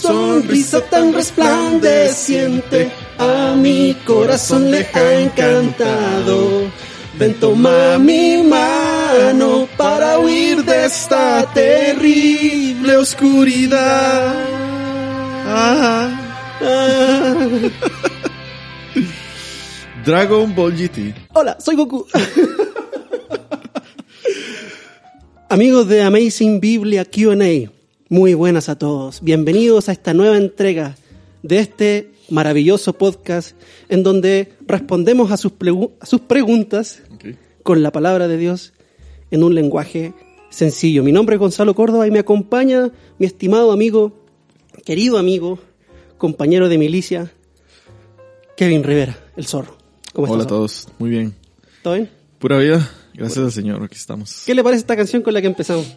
sonrisa tan resplandeciente a mi corazón le ha encantado. Ven, toma mi mano para huir de esta terrible oscuridad. Ah. Ah. Dragon Ball GT. Hola, soy Goku. Amigos de Amazing Biblia QA, muy buenas a todos. Bienvenidos a esta nueva entrega de este maravilloso podcast en donde respondemos a sus, plegu- a sus preguntas con la palabra de Dios en un lenguaje sencillo. Mi nombre es Gonzalo Córdoba y me acompaña mi estimado amigo, querido amigo, compañero de milicia, Kevin Rivera, el zorro. ¿Cómo Hola a estás? todos. Muy bien. ¿Todo bien? Pura vida. Gracias al Señor. Aquí estamos. ¿Qué le parece esta canción con la que empezamos?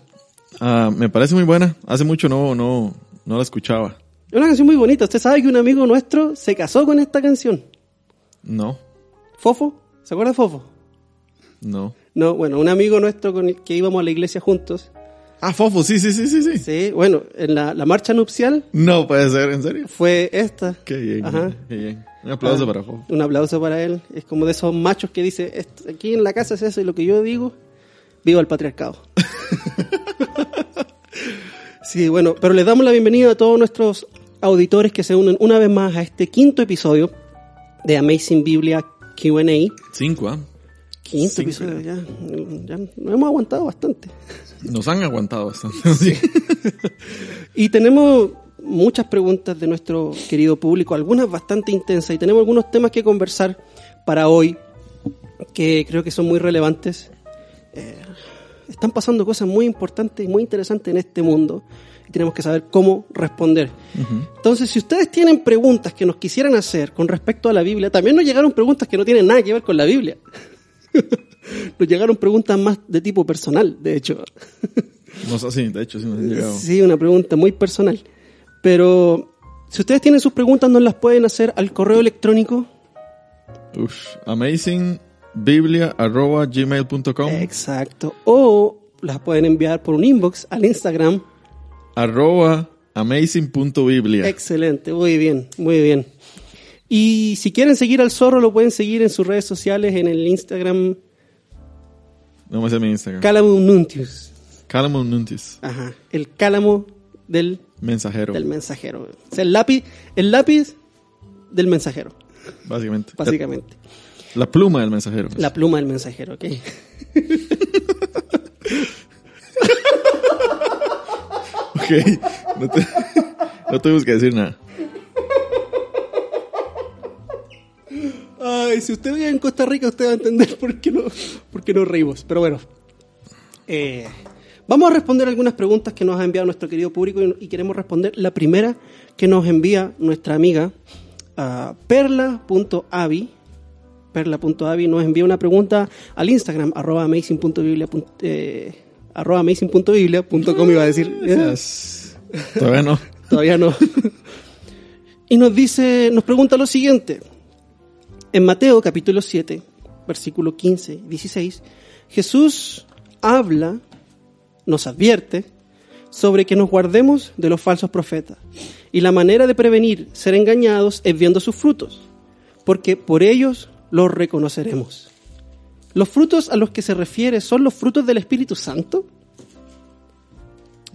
Ah, me parece muy buena. Hace mucho no, no, no la escuchaba. Es una canción muy bonita. Usted sabe que un amigo nuestro se casó con esta canción. No, ¿Fofo? ¿Se acuerda de Fofo? no. No, bueno, un amigo nuestro con el que íbamos a la iglesia juntos. Ah, Fofo, sí, sí, sí, sí, sí. Sí, bueno, en la, la marcha nupcial No puede ser, ¿en serio? fue esta. Qué bien, Ajá. qué bien. Un aplauso Ah, para Fofo. Un aplauso para él. Es como de esos machos que dice, "Esto- aquí en la casa es eso y lo que yo digo, viva el patriarcado. sí, bueno, pero les damos la bienvenida a todos nuestros auditores que se unen una vez más a este quinto episodio de Amazing Biblia Q&A. Cinco, ¿ah? Quinto Cinco, episodio, ya, ya nos hemos aguantado bastante. Nos han aguantado bastante. Sí. Y tenemos muchas preguntas de nuestro querido público, algunas bastante intensas, y tenemos algunos temas que conversar para hoy que creo que son muy relevantes. Eh, están pasando cosas muy importantes y muy interesantes en este mundo y tenemos que saber cómo responder. Entonces, si ustedes tienen preguntas que nos quisieran hacer con respecto a la Biblia, también nos llegaron preguntas que no tienen nada que ver con la Biblia. nos llegaron preguntas más de tipo personal, de hecho. Nos, sí, de hecho, sí nos han llegado. Sí, una pregunta muy personal. Pero si ustedes tienen sus preguntas, nos las pueden hacer al correo electrónico. Uf, amazingbiblia.gmail.com Exacto. O las pueden enviar por un inbox al Instagram. arroba amazing.biblia. Excelente, muy bien, muy bien. Y si quieren seguir al zorro, lo pueden seguir en sus redes sociales, en el Instagram No me sé mi Instagram. Cálamo Nuntius. Nuntis. Ajá, el cálamo del, Mensajero. del mensajero. O sea, el lápiz, el lápiz del mensajero, Básicamente. básicamente. La pluma del mensajero. La pluma del mensajero, ok. Ok. No, te- no tuvimos que decir nada. Ay, si usted vive en Costa Rica, usted va a entender por qué no, por qué nos reímos. Pero bueno, eh, vamos a responder algunas preguntas que nos ha enviado nuestro querido público y, y queremos responder la primera que nos envía nuestra amiga ah, perla.avi. Perla.avi nos envía una pregunta al Instagram, arroba amazing.biblia. Eh, arroba amazing.biblia.com iba a decir. Yes. Todavía no. Todavía no. y nos dice, nos pregunta lo siguiente. En Mateo capítulo 7, versículo 15 y 16, Jesús habla, nos advierte sobre que nos guardemos de los falsos profetas. Y la manera de prevenir ser engañados es viendo sus frutos, porque por ellos los reconoceremos. ¿Los frutos a los que se refiere son los frutos del Espíritu Santo?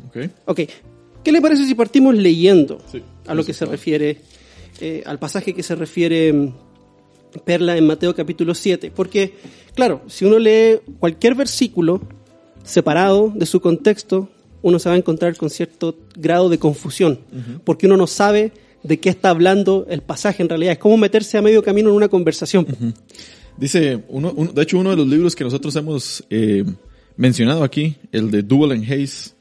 Ok. Ok, ¿qué le parece si partimos leyendo Sí, a lo que se refiere, eh, al pasaje que se refiere mm, Perla en Mateo capítulo 7? Porque, claro, si uno lee cualquier versículo separado de su contexto, uno se va a encontrar con cierto grado de confusión, porque uno no sabe de qué está hablando el pasaje en realidad. Es como meterse a medio camino en una conversación. Dice, uno, de hecho, uno de los libros que nosotros hemos eh, mencionado aquí, el de Duell and Hayes,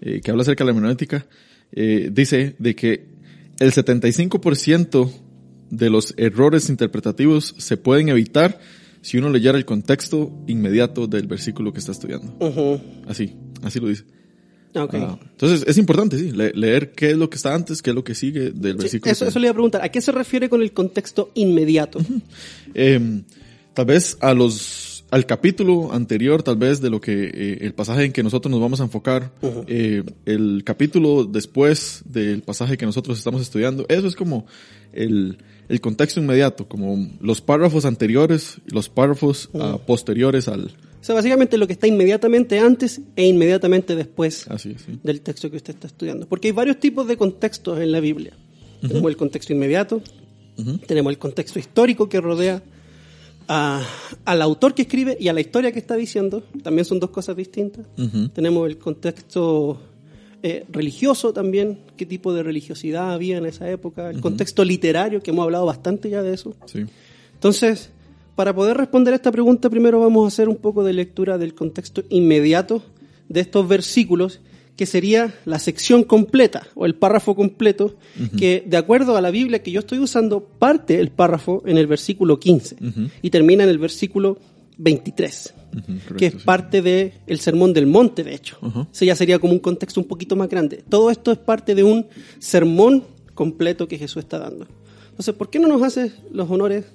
eh, que habla acerca de la hermenéutica, eh, dice de que el 75% de los errores interpretativos se pueden evitar si uno leyera el contexto inmediato del versículo que está estudiando. Así, así lo dice. Entonces es importante, sí, le- leer qué es lo que está antes, qué es lo que sigue del Sí, versículo. eso, eso le iba a preguntar. ¿A qué se refiere con el contexto inmediato? Eh, tal vez a los al capítulo anterior, tal vez, de lo que eh, el pasaje en que nosotros nos vamos a enfocar, eh, el capítulo después del pasaje que nosotros estamos estudiando, eso es como el, el contexto inmediato, como los párrafos anteriores y los párrafos ah, posteriores al... O sea, básicamente lo que está inmediatamente antes e inmediatamente después Así es, sí. del texto que usted está estudiando. Porque hay varios tipos de contextos en la Biblia. Tenemos el contexto inmediato, tenemos el contexto histórico que rodea a- al autor que escribe y a la historia que está diciendo. También son dos cosas distintas. Tenemos el contexto eh, religioso también, qué tipo de religiosidad había en esa época. El contexto literario, que hemos hablado bastante ya de eso. Sí. Entonces, para poder responder a esta pregunta, primero vamos a hacer un poco de lectura del contexto inmediato de estos versículos, que sería la sección completa o el párrafo completo, que de acuerdo a la Biblia que yo estoy usando, parte el párrafo en el versículo 15 y termina en el versículo 23, Ujú, que es correcto, sí. parte del el sermón del monte, de hecho. Ese ya sería como un contexto un poquito más grande. Todo esto es parte de un sermón completo que Jesús está dando. Entonces, ¿por qué no nos haces los honores,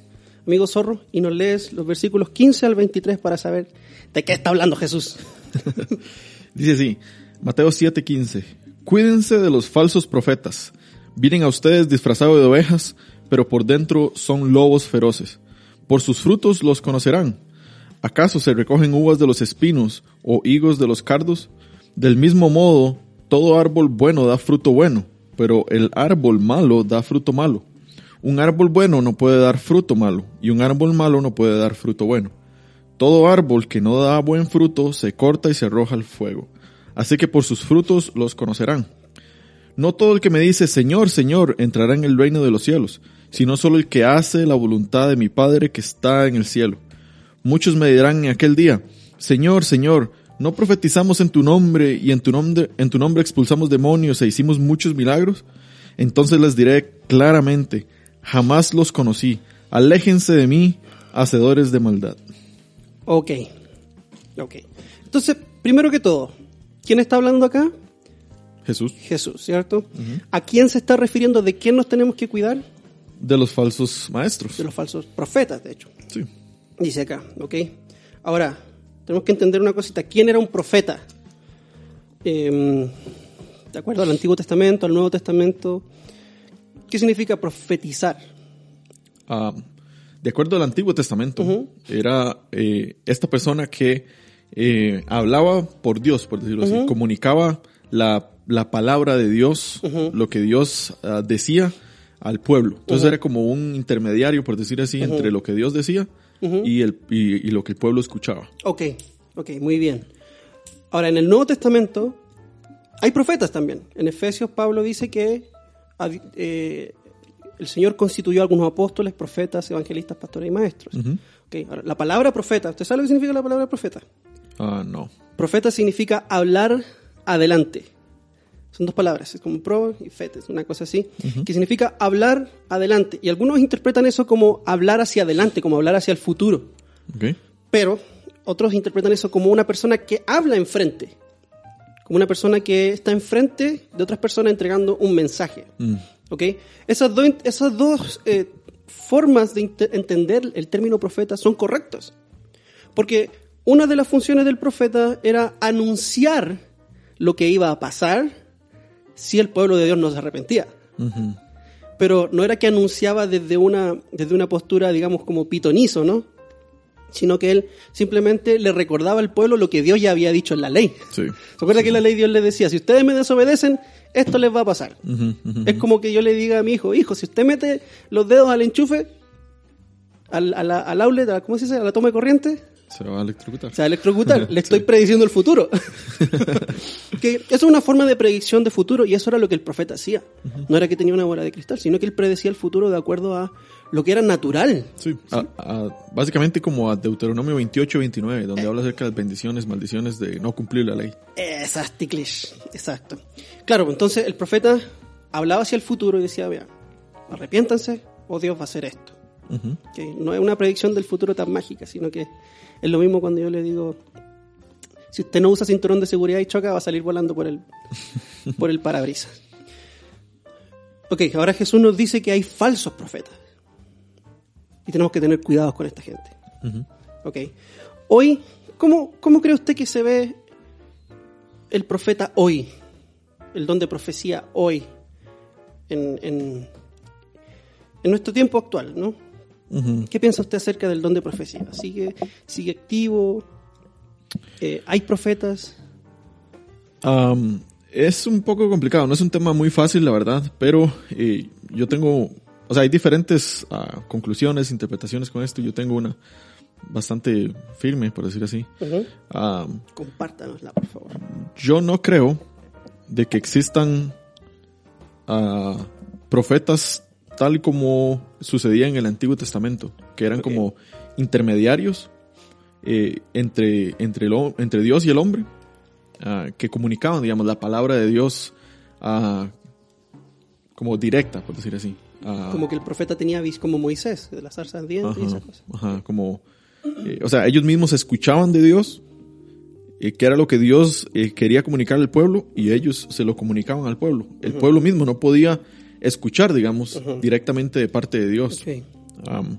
amigo zorro, y nos lees los versículos 15 al 23 para saber de qué está hablando Jesús? Dice así, Mateo 7:15, cuídense de los falsos profetas. Vienen a ustedes disfrazados de ovejas, pero por dentro son lobos feroces. Por sus frutos los conocerán. ¿Acaso se recogen uvas de los espinos o higos de los cardos? Del mismo modo, todo árbol bueno da fruto bueno, pero el árbol malo da fruto malo. Un árbol bueno no puede dar fruto malo, y un árbol malo no puede dar fruto bueno. Todo árbol que no da buen fruto se corta y se arroja al fuego. Así que por sus frutos los conocerán. No todo el que me dice Señor, Señor entrará en el reino de los cielos, sino solo el que hace la voluntad de mi Padre que está en el cielo. Muchos me dirán en aquel día, Señor, Señor, ¿no profetizamos en tu nombre y en tu nombre, en tu nombre expulsamos demonios e hicimos muchos milagros? Entonces les diré claramente, jamás los conocí, aléjense de mí, hacedores de maldad. Ok. Ok. Entonces, primero que todo, ¿quién está hablando acá? Jesús. Jesús, ¿cierto? ¿A quién se está refiriendo? ¿De quién nos tenemos que cuidar? De los falsos maestros. De los falsos profetas, de hecho. Sí. Dice acá, ¿ok? Ahora, tenemos que entender una cosita. ¿Quién era un profeta? Em, de acuerdo al Antiguo Testamento, al Nuevo Testamento, ¿qué significa profetizar? Ah, de acuerdo al Antiguo Testamento, era eh, esta persona que eh, hablaba por Dios, por decirlo así, comunicaba la, la palabra de Dios, lo que Dios ah, decía al pueblo. Entonces era como un intermediario, por decir así, entre lo que Dios decía y, el, y, y lo que el pueblo escuchaba. Ok, ok, muy bien. Ahora, en el Nuevo Testamento hay profetas también. En Efesios Pablo dice que eh, el Señor constituyó a algunos apóstoles, profetas, evangelistas, pastores y maestros. Ok, ahora, la palabra profeta, ¿usted sabe lo que significa la palabra profeta? Ah, no. Profeta significa hablar adelante. Son dos palabras, es como pro y fet, es una cosa así, que significa hablar adelante. Y algunos interpretan eso como hablar hacia adelante, como hablar hacia el futuro. Ok. Pero otros interpretan eso como una persona que habla enfrente, como una persona que está enfrente de otras personas entregando un mensaje. Mm. ¿Ok? Esas, do- esas dos eh, formas de ent- entender el término profeta son correctas. Porque una de las funciones del profeta era anunciar lo que iba a pasar si el pueblo de Dios no se arrepentía. Pero no era que anunciaba desde una, desde una postura, digamos, como pitonizo, ¿no? Sino que él simplemente le recordaba al pueblo lo que Dios ya había dicho en la ley. Sí. ¿Se acuerda que en la ley Dios le decía, si ustedes me desobedecen, esto les va a pasar? Es como que yo le diga a mi hijo, hijo, si usted mete los dedos al enchufe, al, a la- al outlet, a ¿cómo se dice? A la toma de corriente, Se va a electrocutar. se va a electrocutar. Le estoy prediciendo el futuro. que eso es una forma de predicción de futuro y eso era lo que el profeta hacía. No era que tenía una bola de cristal, sino que él predecía el futuro de acuerdo a lo que era natural. Sí, a- a- básicamente como a Deuteronomio 28 29, donde habla acerca de las bendiciones, maldiciones de no cumplir la ley. Exacto, exacto. Claro, entonces el profeta hablaba hacia el futuro y decía, vean, arrepiéntanse o Dios va a hacer esto. Que no es una predicción del futuro tan mágica, sino que es lo mismo cuando yo le digo, si usted no usa cinturón de seguridad y choca, va a salir volando por el, por el parabrisas. Ok, ahora Jesús nos dice que hay falsos profetas. Y tenemos que tener cuidados con esta gente. Ujú. Ok. Hoy, ¿cómo, ¿cómo cree usted que se ve el profeta hoy? El don de profecía hoy, en, en, en nuestro tiempo actual, ¿no? ¿Qué piensa usted acerca del don de profecía? ¿Sigue, sigue activo? Eh, ¿Hay profetas? Es un poco complicado, no es un tema muy fácil, la verdad, pero eh, yo tengo, o sea, hay diferentes ah, conclusiones, interpretaciones con esto. Yo tengo una bastante firme, por decir así. Ujú. Am, Compártanosla, por favor. yo no creo de que existan ah, profetas tal como sucedía en el Antiguo Testamento, que eran Ok. como intermediarios eh, entre, entre, el entre Dios y el hombre, ah, que comunicaban, digamos, la palabra de Dios ah, como directa, por decir así. Ah, Como que el profeta tenía vis como Moisés, de las zarzas ardientes y esas cosas. ajá, como, eh, o sea, ellos mismos escuchaban de Dios, eh, que era lo que Dios eh, quería comunicar al pueblo, y ellos se lo comunicaban al pueblo. El pueblo mismo no podía escuchar, digamos, directamente de parte de Dios. Ok. Am,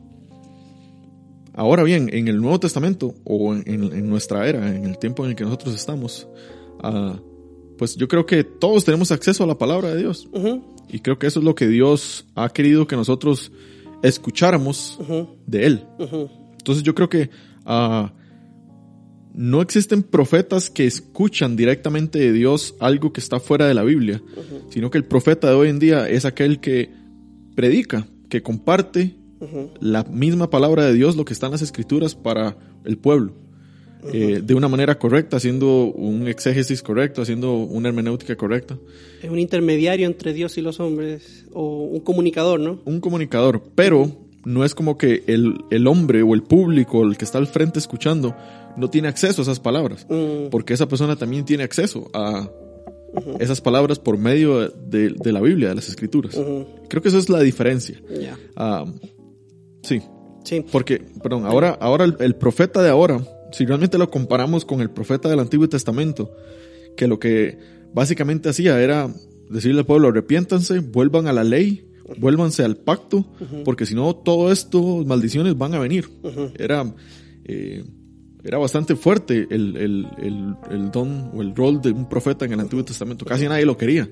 ahora bien, en el Nuevo Testamento, o en, en- en nuestra era, en el tiempo en el que nosotros estamos, ah, pues yo creo que todos tenemos acceso a la palabra de Dios. Ujú, Y creo que eso es lo que Dios ha querido que nosotros escucháramos de Él. Entonces yo creo que ah, no existen profetas que escuchan directamente de Dios algo que está fuera de la Biblia, sino que el profeta de hoy en día es aquel que predica, que comparte la misma palabra de Dios, lo que está en las escrituras para el pueblo. Eh, de una manera correcta, haciendo un exégesis correcto, haciendo una hermenéutica correcta. Es un intermediario entre Dios y los hombres, o un comunicador, ¿no? un comunicador, pero no es como que el, el hombre o el público, el que está al frente escuchando, no tiene acceso a esas palabras, Mm, porque esa persona también tiene acceso a esas palabras por medio de, de la Biblia, de las escrituras. ujú, Creo que esa es la diferencia. Ya. Ah, sí, Sí. porque, perdón, ahora, ahora el, el profeta de ahora, si realmente lo comparamos con el profeta del Antiguo Testamento, que lo que básicamente hacía era decirle al pueblo, arrepiéntanse, vuelvan a la ley, vuélvanse al pacto, porque si no, todo esto, maldiciones van a venir. Era, eh, era bastante fuerte el, el, el, el don o el rol de un profeta en el Antiguo Testamento. Casi nadie lo quería.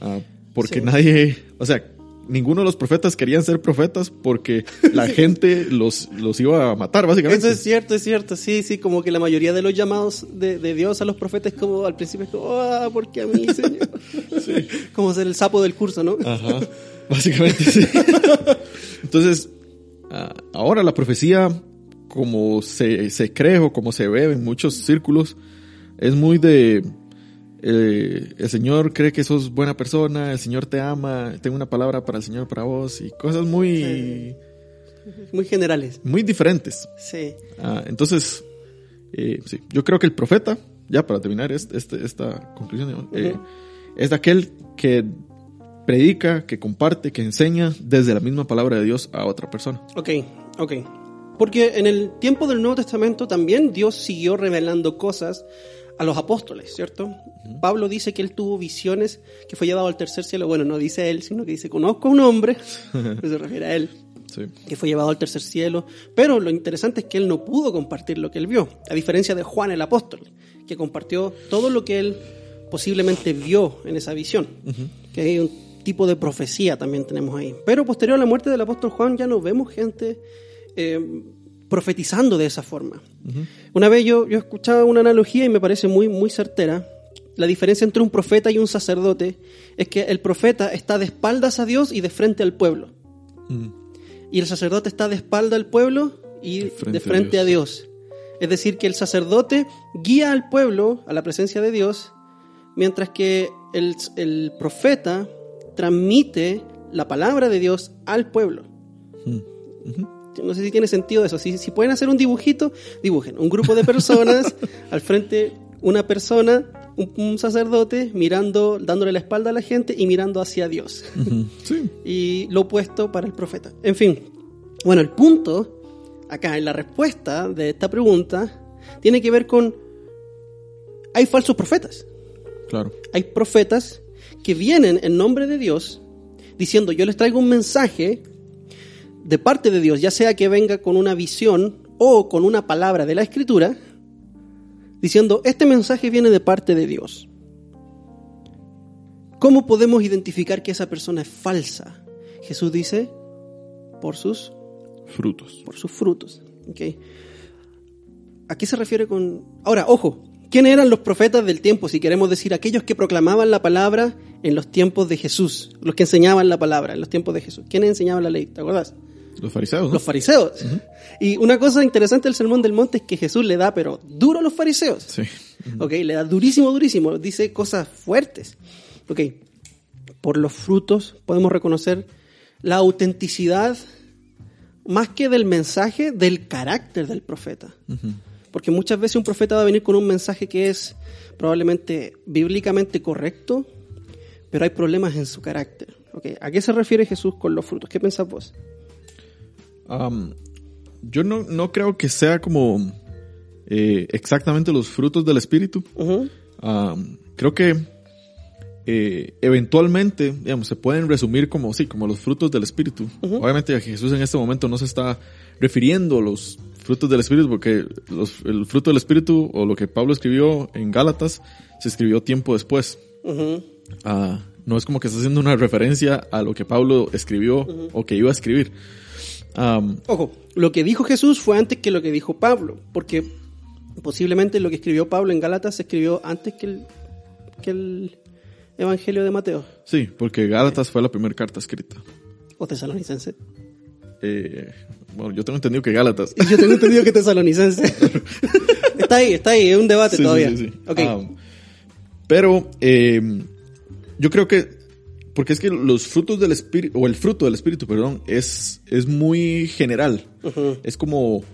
Ah, porque Sí. nadie, o sea, ninguno de los profetas querían ser profetas porque la gente los, los iba a matar, básicamente. Eso es cierto, es cierto, sí, sí, como que la mayoría de los llamados de, de Dios a los profetas como al principio es como, ah, ¿por qué a mí, Señor? Como ser el sapo del curso, ¿no? Ajá, básicamente sí. Entonces, ah, ahora la profecía, como se, se cree o como se ve en muchos círculos, es muy de... eh, el Señor cree que sos buena persona, el Señor te ama, tengo una palabra para el Señor, para vos, y cosas muy, Muy generales. muy diferentes. Sí. Ah, entonces, eh, sí, yo creo que el profeta, ya para terminar este- este- esta conclusión, eh, Ujú. es de aquel que predica, que comparte, que enseña desde la misma palabra de Dios a otra persona. Ok, ok. Porque en el tiempo del Nuevo Testamento también Dios siguió revelando cosas a los apóstoles, ¿cierto? Pablo dice que él tuvo visiones, que fue llevado al tercer cielo. Bueno, no dice él, sino que dice, conozco a un hombre, que se refiere a él, Sí. que fue llevado al tercer cielo. Pero lo interesante es que él no pudo compartir lo que él vio, a diferencia de Juan el apóstol, que compartió todo lo que él posiblemente vio en esa visión. Que hay un tipo de profecía también tenemos ahí. Pero posterior a la muerte del apóstol Juan ya no vemos gente eh, profetizando de esa forma. Una vez yo, yo escuchaba una analogía y me parece muy, muy certera. La diferencia entre un profeta y un sacerdote es que el profeta está de espaldas a Dios y de frente al pueblo. Mm. Y el sacerdote está de espalda al pueblo y De frente de a Dios. Es decir, que el sacerdote guía al pueblo a la presencia de Dios, mientras que el, el profeta transmite la palabra de Dios al pueblo. Mm. No sé si tiene sentido eso. Si, si pueden hacer un dibujito, dibujen. Un grupo de personas, al frente una persona, un, un sacerdote, mirando, dándole la espalda a la gente y mirando hacia Dios. Sí. y lo opuesto para el profeta. En fin, bueno, el punto acá en la respuesta de esta pregunta tiene que ver con, hay falsos profetas. Claro. Hay profetas que vienen en nombre de Dios diciendo, yo les traigo un mensaje de parte de Dios, ya sea que venga con una visión o con una palabra de la escritura diciendo, este mensaje viene de parte de Dios. ¿Cómo podemos identificar que esa persona es falsa? Jesús dice, por sus frutos. Por sus frutos. ¿okay? ¿A qué se refiere con...? Ahora, ojo, ¿quiénes eran los profetas del tiempo? Si queremos decir, aquellos que proclamaban la palabra en los tiempos de Jesús, los que enseñaban la palabra en los tiempos de Jesús. ¿Quiénes enseñaban la ley? ¿Te acuerdas? Los fariseos. ¿no? Los fariseos. Y una cosa interesante del Sermón del Monte es que Jesús le da, pero duro a los fariseos. Sí. ¿Ok? Le da durísimo, durísimo. Dice cosas fuertes. ¿Ok? Por los frutos podemos reconocer la autenticidad, más que del mensaje, del carácter del profeta. Porque muchas veces un profeta va a venir con un mensaje que es probablemente bíblicamente correcto, pero hay problemas en su carácter. ¿Ok? ¿A qué se refiere Jesús con los frutos? ¿Qué pensás vos? Um, yo no, no creo que sea como eh, exactamente los frutos del Espíritu. Um, creo que eh, eventualmente, digamos, se pueden resumir como, sí, como los frutos del Espíritu. Obviamente Jesús en este momento no se está refiriendo a los frutos del Espíritu porque los- el fruto del Espíritu o lo que Pablo escribió en Gálatas se escribió tiempo después. Ah, no es como que está haciendo una referencia a lo que Pablo escribió o que iba a escribir. Um, Ojo, lo que dijo Jesús fue antes que lo que dijo Pablo, porque posiblemente lo que escribió Pablo en Gálatas se escribió antes que el, que el Evangelio de Mateo sí, porque Gálatas fue la primera carta escrita. o tesalonicense. Eh, bueno, yo tengo entendido que Gálatas. Yo tengo entendido que tesalonicense. está ahí, está ahí, es un debate Sí, todavía. sí, sí. Ok. Ah, pero eh, yo creo que, porque es que los frutos del espíritu, o el fruto del espíritu, perdón, es, es muy general. Es como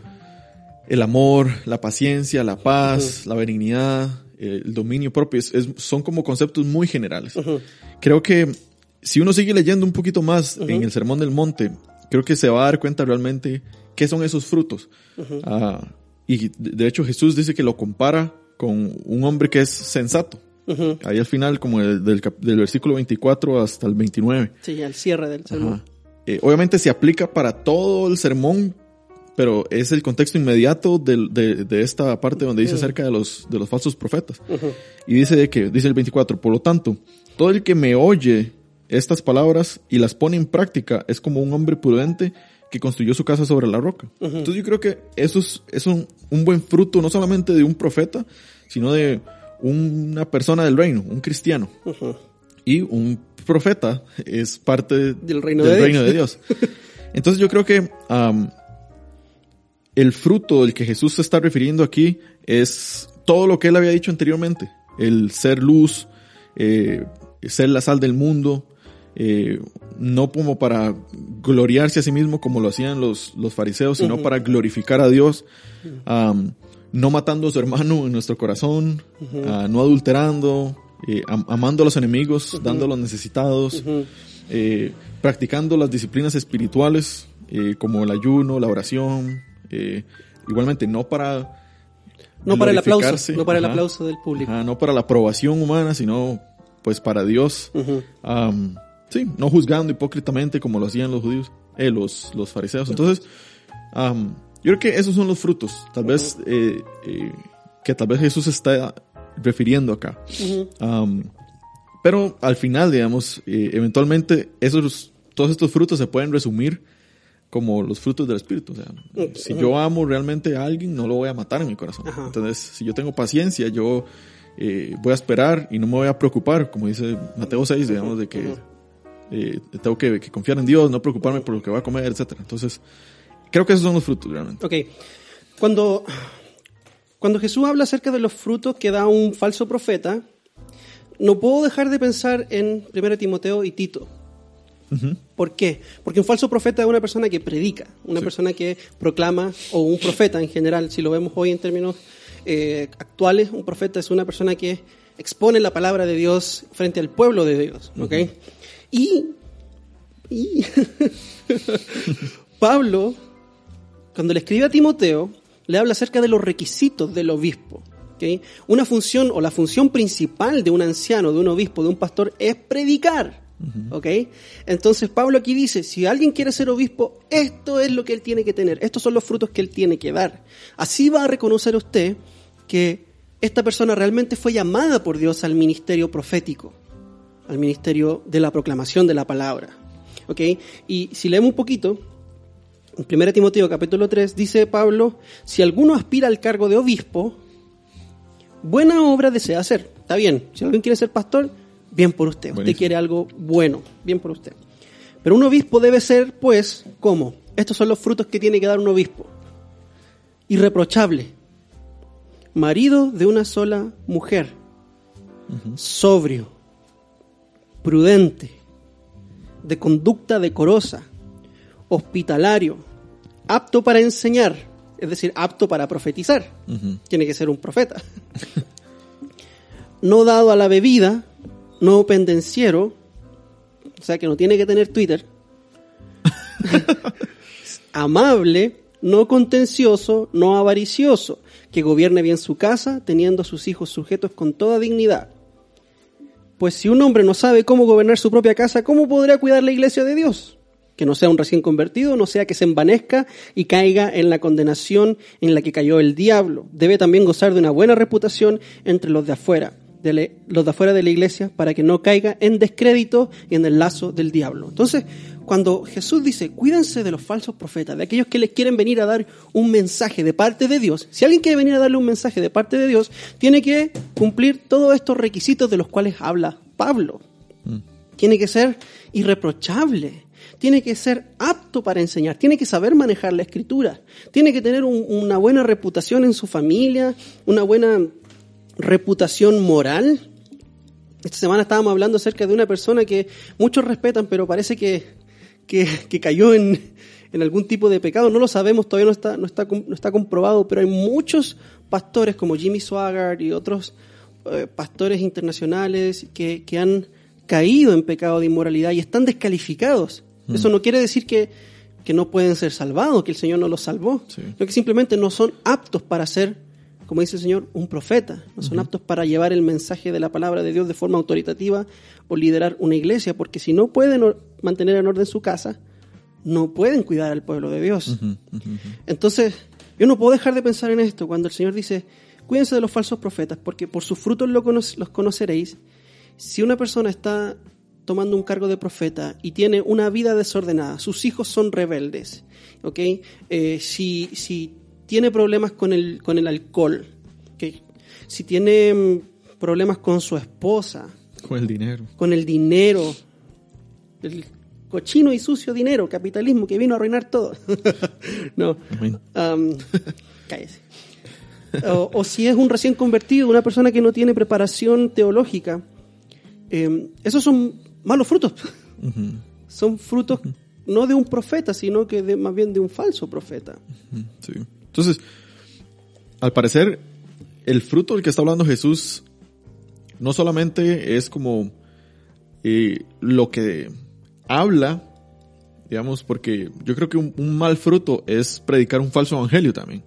el amor, la paciencia, la paz, la benignidad, el dominio propio. Es- es- son como conceptos muy generales. Creo que si uno sigue leyendo un poquito más en el Sermón del Monte, creo que se va a dar cuenta realmente qué son esos frutos. Ah, y de hecho Jesús dice que lo compara con un hombre que es sensato. Ujú. Ahí al final, como del, del versículo 24 hasta el 29. Sí, al cierre del sermón. Eh, obviamente se aplica para todo el sermón, pero es el contexto inmediato del- de, de esta parte donde dice acerca de los, de los falsos profetas. Y dice de que, dice el 24, por lo tanto, todo el que me oye estas palabras y las pone en práctica es como un hombre prudente que construyó su casa sobre la roca. Entonces yo creo que eso es, es un, un buen fruto no solamente de un profeta, sino de una persona del reino, un cristiano. Y un profeta es parte Del reino de reino Dios. de Dios. Entonces yo creo que el fruto del que Jesús se está refiriendo aquí es todo lo que él había dicho anteriormente. El ser luz, eh, ser la sal del mundo, eh, no como para gloriarse a sí mismo como lo hacían los, los fariseos, sino para glorificar a Dios, no matando a su hermano en nuestro corazón, ah, no adulterando, eh, am- amando a los enemigos, dando a los necesitados, eh, practicando las disciplinas espirituales eh, como el ayuno, la oración, igualmente no para No para el aplauso, no para el aplauso del público. Ajá, no para la aprobación humana, sino pues para Dios. Sí, no juzgando hipócritamente como lo hacían los judíos, los, los fariseos. Entonces, yo creo que esos son los frutos, tal vez, eh, eh, que tal vez Jesús está refiriendo acá. Am, pero al final, digamos, eh, eventualmente esos, todos estos frutos se pueden resumir como los frutos del Espíritu. O sea, si yo amo realmente a alguien, no lo voy a matar en mi corazón. Entonces, si yo tengo paciencia, yo eh, voy a esperar y no me voy a preocupar, como dice Mateo 6, digamos, de que eh, tengo que, que confiar en Dios, no preocuparme por lo que voy a comer, etcétera. Entonces, creo que esos son los frutos realmente. Ok. Cuando, cuando Jesús habla acerca de los frutos que da un falso profeta, no puedo dejar de pensar en 1 Timoteo y Tito. ¿Por qué? Porque un falso profeta es una persona que predica, una persona que proclama, o un profeta en general, si lo vemos hoy en términos eh, actuales, un profeta es una persona que expone la palabra de Dios frente al pueblo de Dios. ¿ok? Y, y Pablo, cuando le escribe a Timoteo, le habla acerca de los requisitos del obispo. ¿ok? Una función o la función principal de un anciano, de un obispo, de un pastor, es predicar. ¿Ok? Entonces Pablo aquí dice, si alguien quiere ser obispo, esto es lo que él tiene que tener, estos son los frutos que él tiene que dar. Así va a reconocer usted que esta persona realmente fue llamada por Dios al ministerio profético, al ministerio de la proclamación de la palabra. ¿Ok? Y si leemos un poquito, en 1 Timoteo capítulo 3 dice Pablo, si alguno aspira al cargo de obispo, buena obra desea hacer. Está bien, si alguien quiere ser pastor, bien por usted. Usted quiere algo bueno, bien por usted. Pero un obispo debe ser, pues, ¿cómo? Estos son los frutos que tiene que dar un obispo. Irreprochable. Marido de una sola mujer. Sobrio. Prudente. De conducta decorosa. Hospitalario. Apto para enseñar. Es decir, apto para profetizar. Tiene que ser un profeta. no dado a la bebida, no pendenciero, o sea que no tiene que tener Twitter. Amable, no contencioso, no avaricioso, que gobierne bien su casa, teniendo a sus hijos sujetos con toda dignidad. Pues si un hombre no sabe cómo gobernar su propia casa, ¿cómo podrá cuidar la iglesia de Dios? Que no sea un recién convertido, no sea que se envanezca y caiga en la condenación en la que cayó el diablo. Debe también gozar de una buena reputación entre los de afuera, de le- los de afuera de la iglesia, para que no caiga en descrédito y en el lazo del diablo. Entonces, cuando Jesús dice, cuídense de los falsos profetas, de aquellos que les quieren venir a dar un mensaje de parte de Dios, si alguien quiere venir a darle un mensaje de parte de Dios, tiene que cumplir todos estos requisitos de los cuales habla Pablo. Tiene que ser irreprochable, tiene que ser apto para enseñar, tiene que saber manejar la escritura, tiene que tener un- una buena reputación en su familia, una buena reputación moral. Esta semana estábamos hablando acerca de una persona que muchos respetan, pero parece que, que, cayó en, en algún tipo de pecado. No lo sabemos, todavía no está, no, está, no está comprobado, pero hay muchos pastores como Jimmy Swaggart y otros eh, pastores internacionales que, que han caído en pecado de inmoralidad y están descalificados. Eso no quiere decir que, que no pueden ser salvados, que el Señor no los salvó, Sí. sino que simplemente no son aptos para ser, como dice el Señor, un profeta. No son aptos para llevar el mensaje de la palabra de Dios de forma autoritativa o liderar una iglesia, porque si no pueden mantener en orden su casa, no pueden cuidar al pueblo de Dios. Entonces, yo no puedo dejar de pensar en esto cuando el Señor dice, cuídense de los falsos profetas, porque por sus frutos los conoceréis. Si una persona está tomando un cargo de profeta y tiene una vida desordenada, sus hijos son rebeldes, ¿ok? Eh, si, si tiene problemas con el, con el alcohol, ¿ok? si tiene mm, problemas con su esposa, Con el dinero. con el dinero, el cochino y sucio dinero, capitalismo que vino a arruinar todo. no. Am, cállese. O, o si es un recién convertido, una persona que no tiene preparación teológica, eh, esos son malos frutos. Son frutos no de un profeta, sino que de, más bien de un falso profeta. sí. Entonces, al parecer, el fruto del que está hablando Jesús no solamente es como eh, lo que habla, digamos, porque yo creo que un, un mal fruto es predicar un falso evangelio también.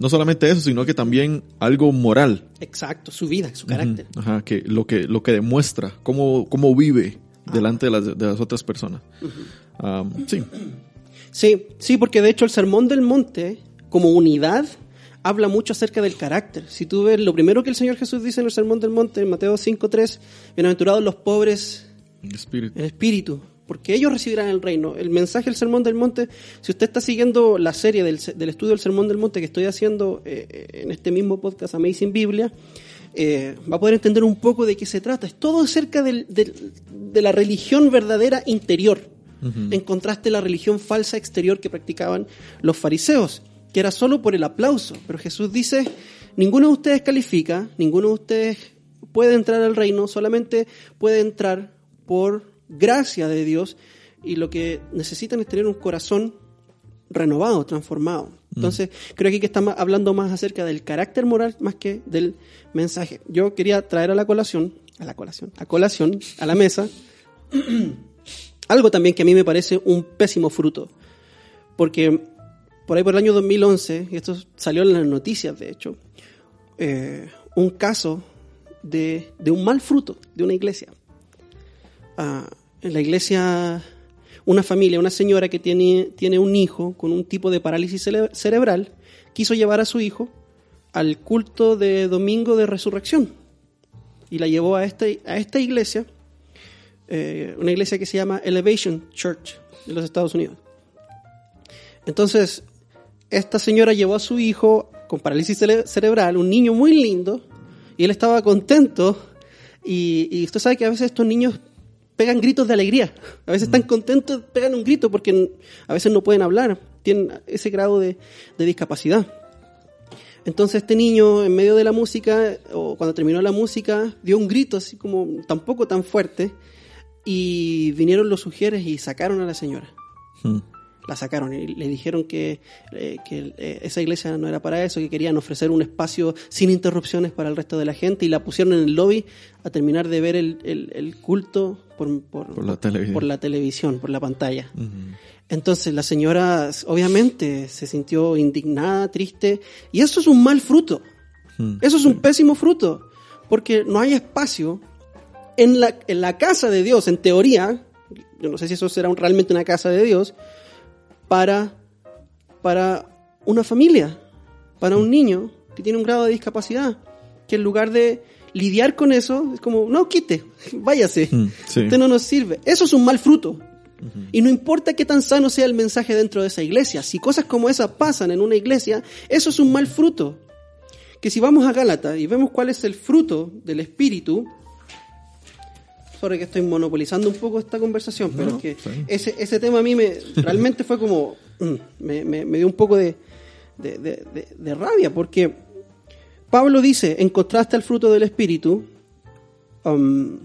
No solamente eso, sino que también algo moral. Exacto, su vida, su carácter. Ujú, Ajá, que lo que lo que demuestra cómo cómo vive delante de las, de las otras personas. Am, sí. Sí, sí, porque de hecho el Sermón del Monte, como unidad, habla mucho acerca del carácter. Si tú ves lo primero que el Señor Jesús dice en el Sermón del Monte, en Mateo 5.3, bienaventurados los pobres El espíritu. en espíritu, porque ellos recibirán el reino. El mensaje del Sermón del Monte, si usted está siguiendo la serie del, del estudio del Sermón del Monte que estoy haciendo eh, en este mismo podcast Amazing Biblia, eh, va a poder entender un poco de qué se trata. Es todo acerca del- del- de la religión verdadera interior, en contraste a la religión falsa exterior que practicaban los fariseos, que era solo por el aplauso. Pero Jesús dice, ninguno de ustedes califica, ninguno de ustedes puede entrar al reino, solamente puede entrar por gracia de Dios y lo que necesitan es tener un corazón renovado, transformado. Entonces, creo aquí que está ma- hablando más acerca del carácter moral más que del mensaje. Yo quería traer a la colación, a la colación, a colación, a la mesa, algo también que a mí me parece un pésimo fruto. Porque por ahí por el año 2011, y esto salió en las noticias de hecho, eh, un caso de, de un mal fruto de una iglesia. ah, en la iglesia una familia, una señora que tiene, tiene un hijo con un tipo de parálisis cere- cerebral, quiso llevar a su hijo al culto de domingo de resurrección y la llevó a esta, a esta iglesia, eh, una iglesia que se llama Elevation Church de los Estados Unidos. Entonces, esta señora llevó a su hijo con parálisis cere- cerebral, un niño muy lindo, y él estaba contento. Y, y usted sabe que a veces estos niños pegan gritos de alegría. A veces están contentos, pegan un grito porque a veces no pueden hablar, tienen ese grado de, de discapacidad. Entonces este niño, en medio de la música, o cuando terminó la música, dio un grito así como tampoco tan fuerte, y vinieron los sugieres y sacaron a la señora Hmm. La sacaron y le dijeron que, eh, que eh, esa iglesia no era para eso, que querían ofrecer un espacio sin interrupciones para el resto de la gente y la pusieron en el lobby a terminar de ver el, el- el culto por, por- Por la televisión. por la televisión, por la pantalla. Entonces la señora obviamente se sintió indignada, triste, y eso es un mal fruto. Hmm. Eso es un pésimo fruto, porque no hay espacio en la, en la casa de Dios, en teoría, yo no sé si eso será un- realmente una casa de Dios, para, para una familia, para un niño que tiene un grado de discapacidad, que en lugar de lidiar con eso, es como, no, quite, váyase, Mm, sí. usted no nos sirve. Eso es un mal fruto. Y no importa qué tan sano sea el mensaje dentro de esa iglesia, si cosas como esas pasan en una iglesia, eso es un mal fruto. Que si vamos a Gálatas y vemos cuál es el fruto del Espíritu, sorry que estoy monopolizando un poco esta conversación, pero No, es que ese, ese tema a mí me realmente fue como, mm, me, me- me dio un poco de, de- de- de- de rabia, porque Pablo dice, en contraste al fruto del Espíritu, um,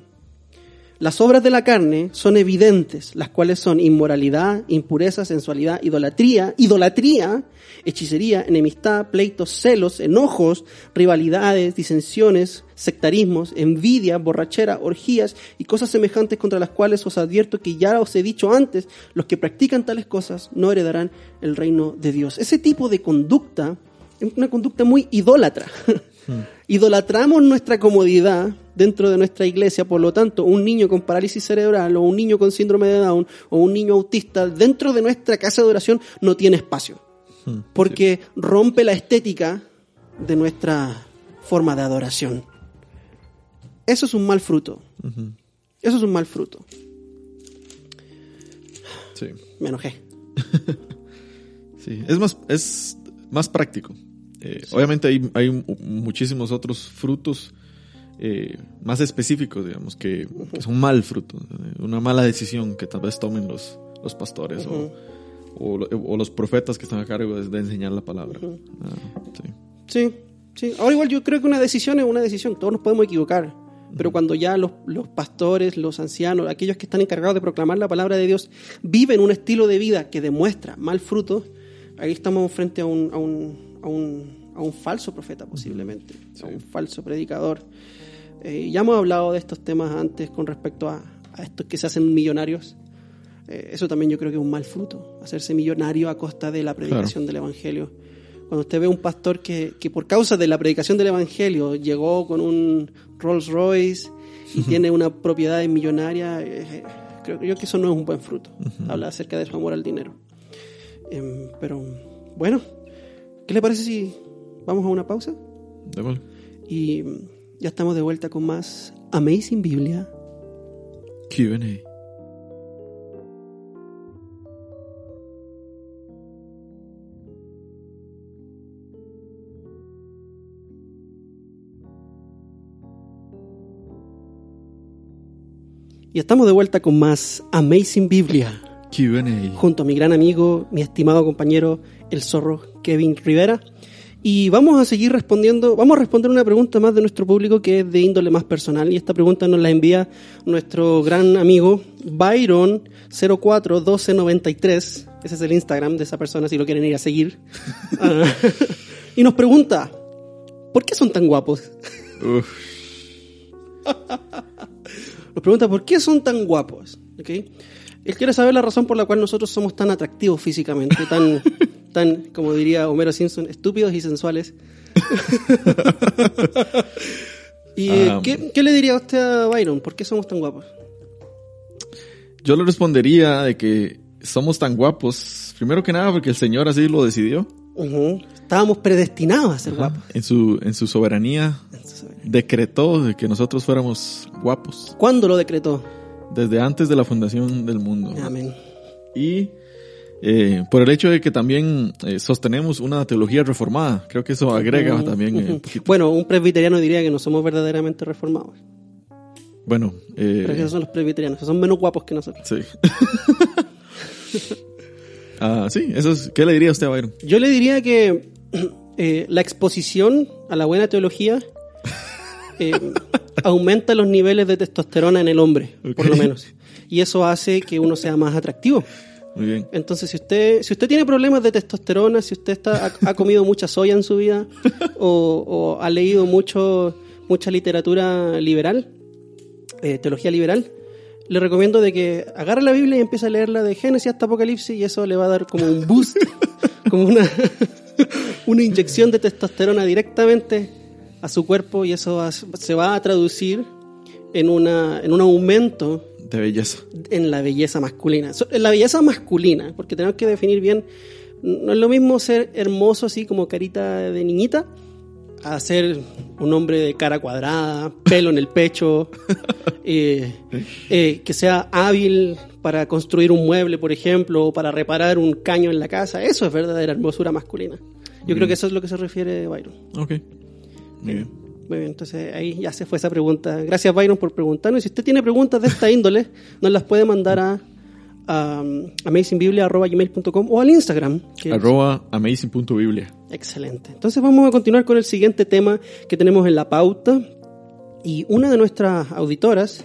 las obras de la carne son evidentes, las cuales son inmoralidad, impureza, sensualidad, idolatría, idolatría, hechicería, enemistad, pleitos, celos, enojos, rivalidades, disensiones, sectarismos, envidia, borrachera, orgías y cosas semejantes contra las cuales os advierto que ya os he dicho antes, los que practican tales cosas no heredarán el reino de Dios. Ese tipo de conducta es una conducta muy idólatra. Idolatramos nuestra comodidad dentro de nuestra iglesia, por lo tanto, un niño con parálisis cerebral o un niño con síndrome de Down o un niño autista dentro de nuestra casa de oración no tiene espacio, Hmm. porque rompe la estética de nuestra forma de adoración. Eso es un mal fruto. Eso es un mal fruto. Sí. Me enojé. Sí, es más, es más práctico. Eh, Obviamente hay, hay mu- muchísimos otros frutos eh, más específicos, digamos, que, que son mal fruto, eh, una mala decisión que tal vez tomen los, los pastores o- o, lo- o los profetas que están a cargo de, de enseñar la palabra. Ah, sí. Sí, sí. Ahora igual yo creo que una decisión es una decisión, todos nos podemos equivocar. Pero cuando ya los, los pastores, los ancianos, aquellos que están encargados de proclamar la palabra de Dios, viven un estilo de vida que demuestra mal fruto, ahí estamos frente a un, a un, a un, a un falso profeta posiblemente, a un falso predicador. Eh, ya hemos hablado de estos temas antes con respecto a, a estos que se hacen millonarios. Eh, eso también yo creo que es un mal fruto, hacerse millonario a costa de la predicación del Evangelio. Cuando usted ve un pastor que, que por causa de la predicación del Evangelio llegó con un Rolls Royce y tiene una propiedad millonaria, eh, creo yo que eso no es un buen fruto. Habla acerca de su amor al dinero. Em, pero bueno, ¿qué le parece si vamos a una pausa? Démosle. Y mm, ya estamos de vuelta con más Amazing Biblia. Q&A. Y estamos de vuelta con más Amazing Biblia. Q&A. junto a mi gran amigo, mi estimado compañero, el zorro Kevin Rivera. Y vamos a seguir respondiendo, vamos a responder una pregunta más de nuestro público que es de índole más personal. Y esta pregunta nos la envía nuestro gran amigo Byron 041293. Ese es el Instagram de esa persona si lo quieren ir a seguir. Ah, y nos pregunta, ¿por qué son tan guapos? Uf. Nos pregunta por qué son tan guapos. ¿ok? Él quiere saber la razón por la cual nosotros somos tan atractivos físicamente, tan, tan, como diría Homero Simpson, estúpidos y sensuales. ¿Y Ah. ¿qué, qué le diría usted a Byron? ¿Por qué somos tan guapos? Yo le respondería de que somos tan guapos, primero que nada porque el Señor así lo decidió. Ujú. Estábamos predestinados a ser guapos. En su, en su soberanía Entonces, decretó de que nosotros fuéramos guapos ¿Cuándo lo decretó? desde antes de la fundación del mundo. Amén. Y eh, por el hecho de que también eh, sostenemos una teología reformada, creo que eso agrega también eh, un. Bueno, un presbiteriano diría que no somos verdaderamente reformados. Bueno, eh, Pero esos son los presbiterianos, son menos guapos que nosotros. sí. ah, sí, eso es, ¿qué le diría usted a Byron? Yo le diría que eh, la exposición a la buena teología aumenta los niveles de testosterona en el hombre, por lo menos. Y eso hace que uno sea más atractivo. Muy bien. Entonces, si usted, si usted tiene problemas de testosterona, si usted está, ha, comido mucha soya en su vida o, o ha leído mucho, mucha literatura liberal, eh, teología liberal, le recomiendo de que agarre la Biblia y empiece a leerla de Génesis hasta Apocalipsis y eso le va a dar como un boost, como una, una inyección de testosterona directamente a su cuerpo y eso va- se va a traducir en, una, en un aumento De belleza. en la belleza masculina. En la belleza masculina, porque tenemos que definir bien, no es lo mismo ser hermoso así como carita de niñita, a ser un hombre de cara cuadrada, pelo en el pecho, eh, eh, que sea hábil para construir un mueble, por ejemplo, o para reparar un caño en la casa. Eso es verdadera hermosura masculina. Yo creo que eso es lo que se refiere Byron. Ok. Muy bien. Muy bien, entonces ahí ya se fue esa pregunta. Gracias Byron por preguntarnos. Si usted tiene preguntas de esta índole, nos las puede mandar a, a amazingbiblia.gmail.com o al Instagram. que es- Arroba amazing.biblia. Excelente. Entonces vamos a continuar con el siguiente tema que tenemos en la pauta. Y una de nuestras auditoras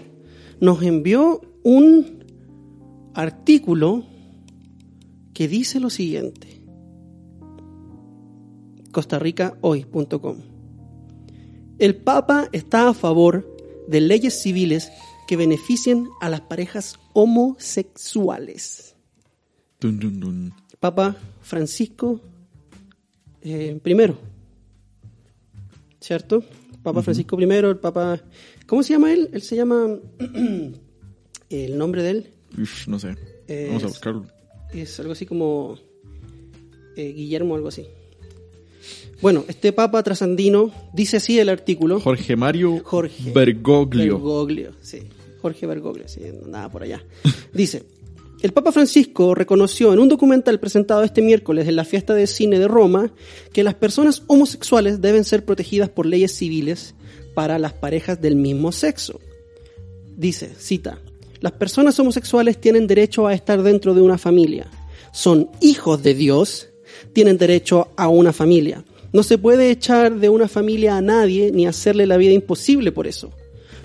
nos envió un artículo que dice lo siguiente. costarricahoy.com El Papa está a favor de leyes civiles que beneficien a las parejas homosexuales. Dun, dun, dun. Papa Francisco eh, primero, ¿cierto? Papa Francisco primero, el Papa... ¿Cómo se llama él? Él se llama... el nombre de él Uf, no sé. Es- Vamos a buscarlo. es algo así como eh, Guillermo, algo así. Bueno, este Papa trasandino, dice así el artículo. Jorge Mario Jorge Bergoglio. Bergoglio, sí. Jorge Bergoglio, sí, nada por allá. Dice, el Papa Francisco reconoció en un documental presentado este miércoles en la fiesta de cine de Roma que las personas homosexuales deben ser protegidas por leyes civiles para las parejas del mismo sexo. Dice, cita, las personas homosexuales tienen derecho a estar dentro de una familia. Son hijos de Dios, tienen derecho a una familia. No se puede echar de una familia a nadie ni hacerle la vida imposible por eso.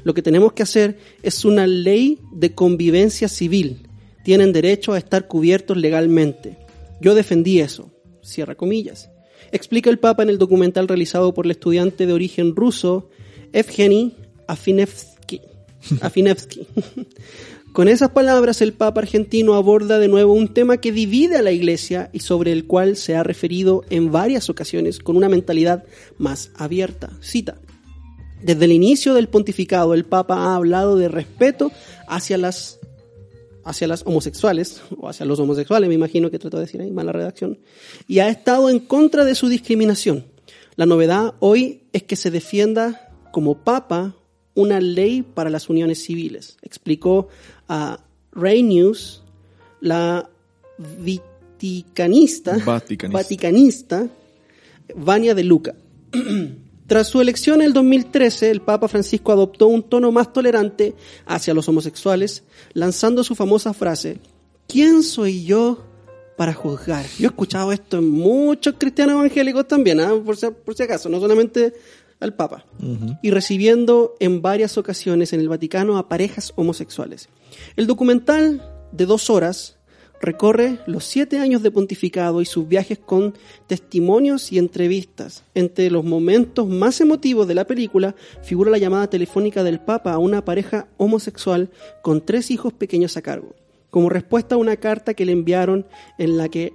Lo que tenemos que hacer es una ley de convivencia civil. Tienen derecho a estar cubiertos legalmente. Yo defendí eso. Cierra comillas. Explica el Papa en el documental realizado por el estudiante de origen ruso Evgeny Afinevsky. Afinevsky. Con esas palabras, el Papa argentino aborda de nuevo un tema que divide a la Iglesia y sobre el cual se ha referido en varias ocasiones con una mentalidad más abierta. Cita. Desde el inicio del pontificado, el Papa ha hablado de respeto hacia las, hacia las homosexuales, o hacia los homosexuales, me imagino que trató de decir ahí, mala redacción, y ha estado en contra de su discriminación. La novedad hoy es que se defienda como Papa una ley para las uniones civiles, explicó a Ray News la vaticanista, Vaticanista. vaticanista Vania de Luca. Tras su elección en el 2013, el Papa Francisco adoptó un tono más tolerante hacia los homosexuales, lanzando su famosa frase, ¿quién soy yo para juzgar? Yo he escuchado esto en muchos cristianos evangélicos también, ¿ah? por, si, por si acaso, no solamente al Papa, y recibiendo en varias ocasiones en el Vaticano a parejas homosexuales. El documental de dos horas recorre los siete años de pontificado y sus viajes con testimonios y entrevistas. Entre los momentos más emotivos de la película figura la llamada telefónica del Papa a una pareja homosexual con tres hijos pequeños a cargo, como respuesta a una carta que le enviaron en la que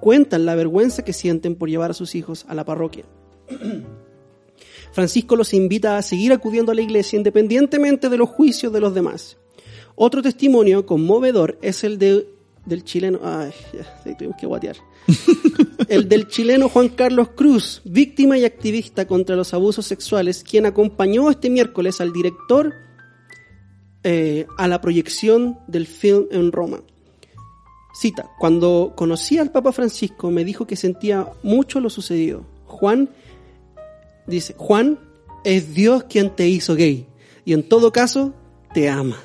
cuentan la vergüenza que sienten por llevar a sus hijos a la parroquia. Francisco los invita a seguir acudiendo a la iglesia independientemente de los juicios de los demás. Otro testimonio conmovedor es el de, del chileno. Ay, ya, tuvimos que guatear. el del chileno Juan Carlos Cruz, víctima y activista contra los abusos sexuales, quien acompañó este miércoles al director eh, a la proyección del film en Roma. Cita, cuando conocí al Papa Francisco me dijo que sentía mucho lo sucedido. Juan dice, Juan es Dios quien te hizo gay y en todo caso te ama.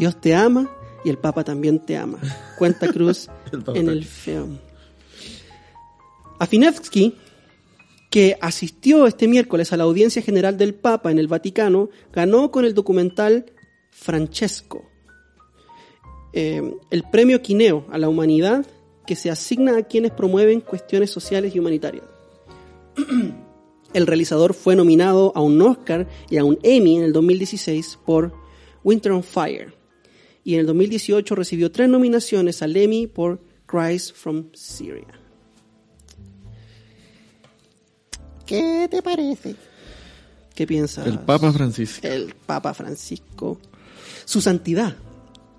Dios te ama y el Papa también te ama. Cuenta Cruz El en el film. Afinevsky, que asistió este miércoles a la audiencia general del Papa en el Vaticano, ganó con el documental Francesco eh, el premio Quineo a la humanidad que se asigna a quienes promueven cuestiones sociales y humanitarias. El realizador fue nominado a un Oscar y a un Emmy en el 2016 por Winter on Fire. Y en el 2018 recibió tres nominaciones al Emmy por Cries from Syria. ¿Qué te parece? ¿Qué piensas? El Papa Francisco, El Papa Francisco. Su santidad.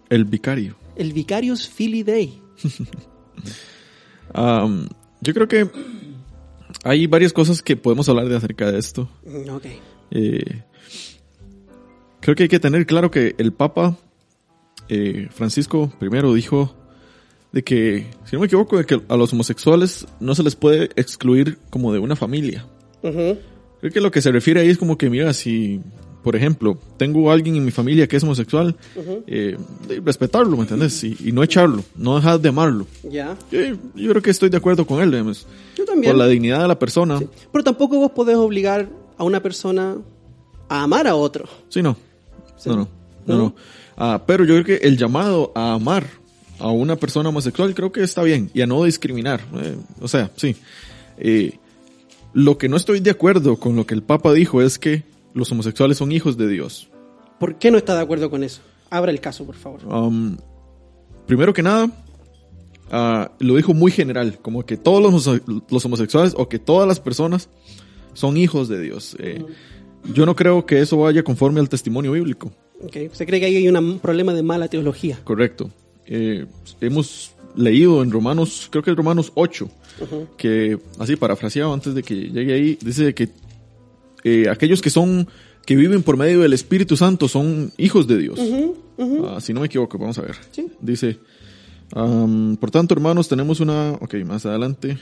el vicario. El Vicarius Filii Dei. Am, yo creo que hay varias cosas que podemos hablar de acerca de esto. Mm, Ok. Eh, creo que hay que tener claro que el Papa eh, Francisco primero dijo de que, si no me equivoco, de que a los homosexuales no se les puede excluir como de una familia. Ujú. Creo que lo que se refiere ahí es como que, mira, si, por ejemplo, tengo a alguien en mi familia que es homosexual, eh, de respetarlo, ¿me entiendes? Y, y no echarlo, no dejar de amarlo. Ya. Yo, yo creo que estoy de acuerdo con él, digamos, Yo también. por la dignidad de la persona. Sí. Pero tampoco vos podés obligar a una persona a amar a otro. Sí, no. Sí. No, no. No, ¿No? no. Ah, pero yo creo que el llamado a amar a una persona homosexual creo que está bien y a no discriminar. eh, o sea, sí. Eh, lo que no estoy de acuerdo con lo que el Papa dijo es que los homosexuales son hijos de Dios. ¿Por qué no está de acuerdo con eso? Abra el caso, por favor. Um, primero que nada, ah, lo dijo muy general, como que todos los, homo- los homosexuales o que todas las personas son hijos de Dios. Eh, Yo no creo que eso vaya conforme al testimonio bíblico. Ok. Se cree que ahí hay un problema de mala teología. Correcto. Eh, hemos leído en Romanos, creo que es Romanos 8, que así parafraseado antes de que llegue ahí, dice que eh, aquellos que son, que viven por medio del Espíritu Santo son hijos de Dios. Ah, si no me equivoco, vamos a ver. Sí. Dice, por tanto, hermanos, tenemos una, ok, más adelante,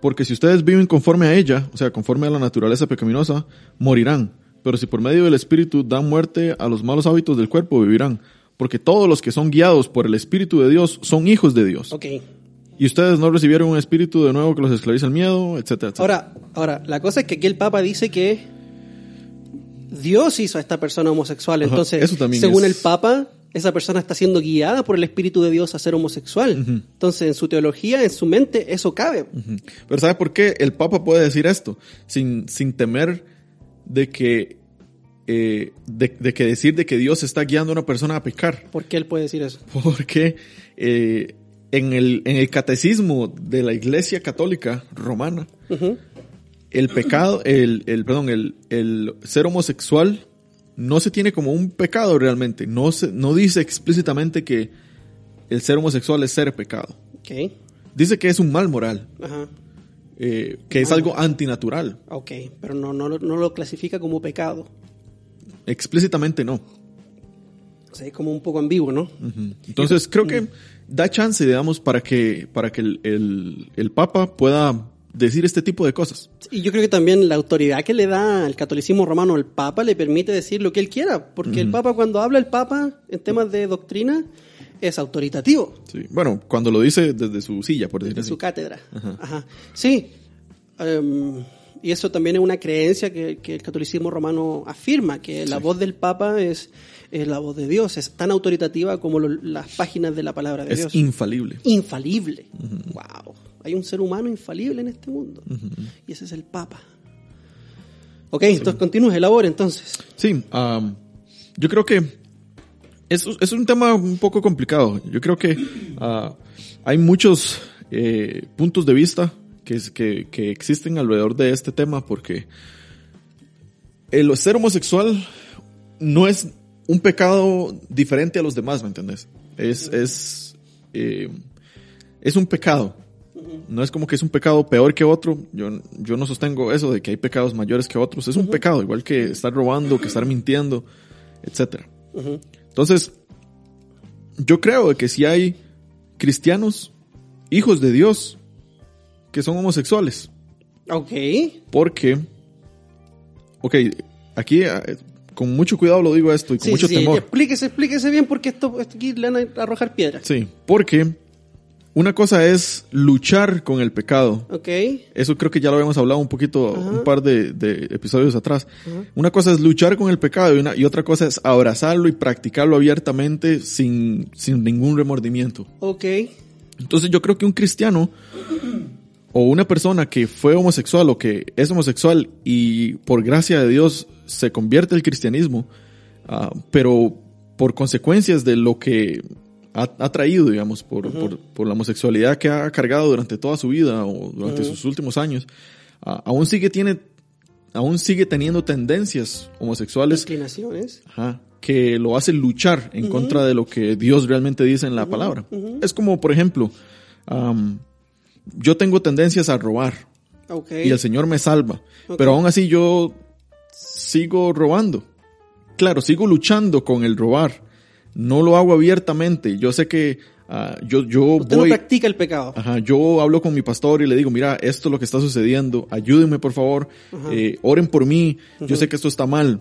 porque si ustedes viven conforme a ella, o sea, conforme a la naturaleza pecaminosa, morirán. Pero si por medio del Espíritu dan muerte a los malos hábitos del cuerpo, vivirán. Porque todos los que son guiados por el Espíritu de Dios son hijos de Dios. Ok. Y ustedes no recibieron un espíritu de nuevo que los esclaviza el miedo, etcétera, etcétera. Ahora, ahora, la cosa es que aquí el Papa dice que Dios hizo a esta persona homosexual. Ajá, Entonces, eso también según es- el Papa, esa persona está siendo guiada por el Espíritu de Dios a ser homosexual. Entonces, en su teología, en su mente, eso cabe. Pero ¿sabe por qué el Papa puede decir esto? Sin, sin temer de que, eh, de, de que decir de que Dios está guiando a una persona a pecar. ¿Por qué él puede decir eso? Porque eh, en, el, en el catecismo de la Iglesia Católica Romana, el pecado, el, el perdón, el, el ser homosexual no se tiene como un pecado realmente. No, se, no dice explícitamente que el ser homosexual es ser pecado. Dice que es un mal moral, Ajá. Eh, que es algo antinatural. Ok. Pero no, no, lo- no lo clasifica como pecado. Explícitamente no. O sea, es como un poco ambiguo, ¿no? Entonces creo que da chance, digamos, para que, para que el, el, el Papa pueda decir este tipo de cosas. Y yo creo que también la autoridad que le da el catolicismo romano al Papa le permite decir lo que él quiera, porque el Papa cuando habla el Papa en temas de doctrina es autoritativo, Sí. Bueno, cuando lo dice desde su silla, por decir de así. su cátedra. Ajá. Sí. Em, y eso también es una creencia que, que el catolicismo romano afirma, que la voz del Papa es, es la voz de Dios, es tan autoritativa como lo- las páginas de la palabra de Es Dios. infalible. infalible. Wow. Hay un ser humano infalible en este mundo. Y ese es el Papa. Ok, entonces continúe, elabore entonces. Sí, yo creo que es, es un tema un poco complicado. Yo creo que ah, hay muchos eh, puntos de vista que, es- que, que existen alrededor de este tema porque el ser homosexual no es un pecado diferente a los demás, ¿me entendés? Es, es, eh, es un pecado. No es como que es un pecado peor que otro. Yo, yo no sostengo eso de que hay pecados mayores que otros. Es un pecado, igual que estar robando, que estar mintiendo, etc. Entonces, yo creo que si hay cristianos, hijos de Dios, que son homosexuales. Ok. Porque, ok, aquí eh, con mucho cuidado lo digo esto y con Sí, mucho sí, temor. Explíquese, explíquese bien porque esto, esto aquí le van a arrojar piedras. Sí, porque una cosa es luchar con el pecado. Ok. Eso creo que ya lo habíamos hablado un poquito, un par de, de episodios atrás. Una cosa es luchar con el pecado y, una, y otra cosa es abrazarlo y practicarlo abiertamente sin, sin ningún remordimiento. Ok. Entonces yo creo que un cristiano o una persona que fue homosexual o que es homosexual y por gracia de Dios se convierte al cristianismo, ah, pero por consecuencias de lo que ha, traído, digamos, por, por, por la homosexualidad que ha cargado durante toda su vida o durante sus últimos años, ah, aún sigue tiene, aún sigue teniendo tendencias homosexuales Inclinaciones. Ajá, que lo hace luchar en contra de lo que Dios realmente dice en la palabra. Es como, por ejemplo, yo tengo tendencias a robar Ok. y el Señor me salva, pero aún así yo sigo robando. Claro, sigo luchando con el robar. No lo hago abiertamente. Yo sé que ah, yo, yo Usted no voy... practica el pecado. Ajá, yo hablo con mi pastor y le digo, mira, esto es lo que está sucediendo, ayúdenme por favor, eh, oren por mí, yo sé que esto está mal.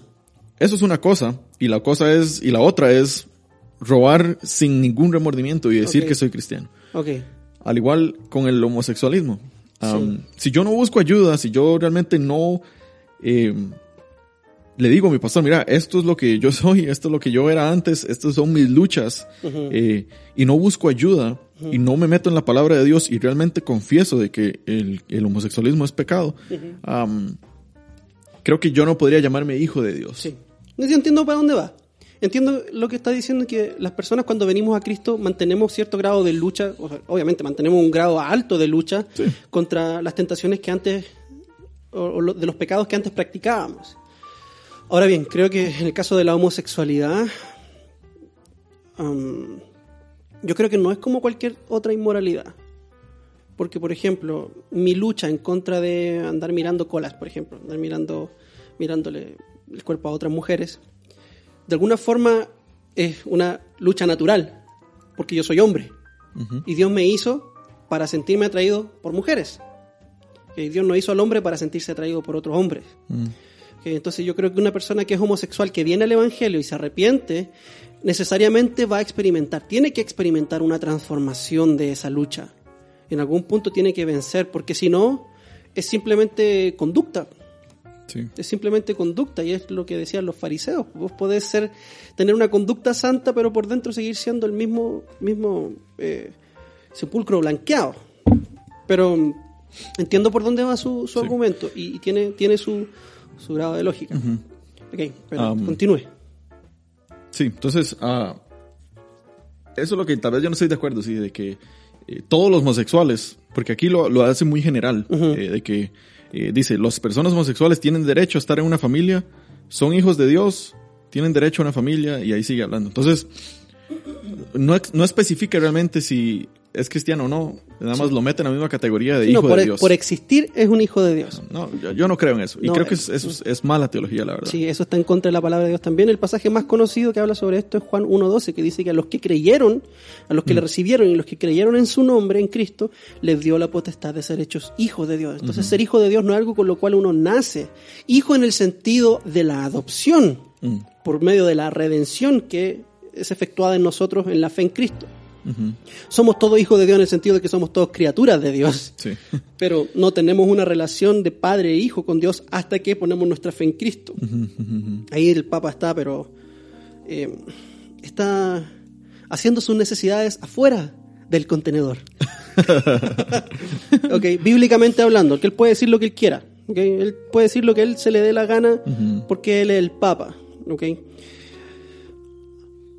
Eso es una cosa, y la cosa es, y la otra es robar sin ningún remordimiento y decir que soy cristiano. Ok. Al igual con el homosexualismo. Am, Si yo no busco ayuda, si yo realmente no eh, le digo a mi pastor, mira, esto es lo que yo soy, esto es lo que yo era antes, estas son mis luchas, eh, y no busco ayuda, y no me meto en la palabra de Dios, y realmente confieso de que el, el homosexualismo es pecado, creo que yo no podría llamarme hijo de Dios. Sí. Yo entiendo para dónde va. Entiendo lo que está diciendo que las personas cuando venimos a Cristo mantenemos cierto grado de lucha, o sea, obviamente mantenemos un grado alto de lucha Sí. contra las tentaciones que antes, o, o de los pecados que antes practicábamos. Ahora bien, creo que en el caso de la homosexualidad, am, yo creo que no es como cualquier otra inmoralidad. Porque, por ejemplo, mi lucha en contra de andar mirando colas, por ejemplo, andar mirando, mirándole el cuerpo a otras mujeres, de alguna forma es una lucha natural, porque yo soy hombre. Y Dios me hizo para sentirme atraído por mujeres. Que Dios no hizo al hombre para sentirse atraído por otros hombres. Que Entonces yo creo que una persona que es homosexual, que viene al Evangelio y se arrepiente, necesariamente va a experimentar, tiene que experimentar una transformación de esa lucha. En algún punto tiene que vencer, porque si no, es simplemente conducta. Sí. Es simplemente conducta y es lo que decían los fariseos. Vos podés ser, tener una conducta santa, pero por dentro seguir siendo el mismo, mismo eh, sepulcro blanqueado. Pero mm, entiendo por dónde va su, su Sí. argumento y, y tiene, tiene su, su grado de lógica. Ok, pero Um, continúe. Sí, entonces, ah, eso es lo que tal vez yo no estoy de acuerdo, sí, de que eh, todos los homosexuales, porque aquí lo, lo hace muy general, eh, de que eh, dice, las personas homosexuales tienen derecho a estar en una familia, son hijos de Dios, tienen derecho a una familia, y ahí sigue hablando. Entonces, no, no especifica realmente si es cristiano o no, nada más lo mete en la misma categoría de No, hijo por, de e- Dios. por existir es un hijo de Dios. No, yo, yo no creo en eso, y No, creo que eh, es, eso es, es mala teología, la verdad. Sí, eso está en contra de la palabra de Dios también. El pasaje más conocido que habla sobre esto es Juan 1.12, que dice que a los que creyeron, a los que le recibieron y los que creyeron en su nombre, en Cristo, les dio la potestad de ser hechos hijos de Dios. Entonces, ser hijo de Dios no es algo con lo cual uno nace. Hijo en el sentido de la adopción, Mm. por medio de la redención que es efectuada en nosotros en la fe en Cristo. Somos todos hijos de Dios en el sentido de que somos todos criaturas de Dios. Sí. Pero no tenemos una relación de padre e hijo con Dios hasta que ponemos nuestra fe en Cristo. Ahí el Papa está, pero eh, está haciendo sus necesidades afuera del contenedor. ok, bíblicamente hablando, que él puede decir lo que él quiera. ok, Él puede decir lo que él se le dé la gana porque él es el Papa. ok.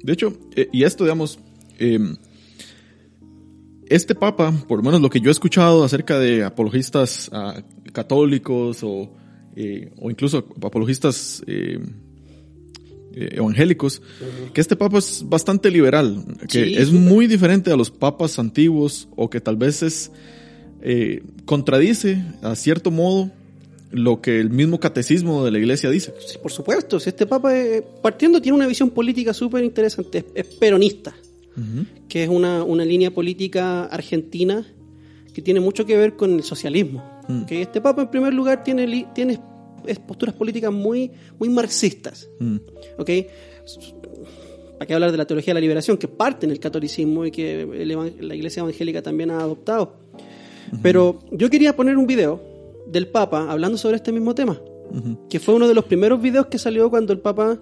De hecho, eh, y esto, digamos, eh, este papa, por lo menos lo que yo he escuchado acerca de apologistas ah, católicos o, eh, o incluso apologistas eh, eh, evangélicos, que este papa es bastante liberal, que Sí, es muy diferente a los papas antiguos o que tal vez es eh, contradice a cierto modo lo que el mismo catecismo de la iglesia dice. Sí, por supuesto, si este papa, partiendo, tiene una visión política súper interesante, es, que es una, una línea política argentina que tiene mucho que ver con el socialismo. Mm. Que este papa, en primer lugar, tiene, tiene posturas políticas muy, muy marxistas. Mm. ¿ok? ¿Para qué hablar de la teología de la liberación, que parte en el catolicismo y que la iglesia evangélica también ha adoptado? Pero yo quería poner un video del Papa hablando sobre este mismo tema, que fue uno de los primeros videos que salió cuando el Papa,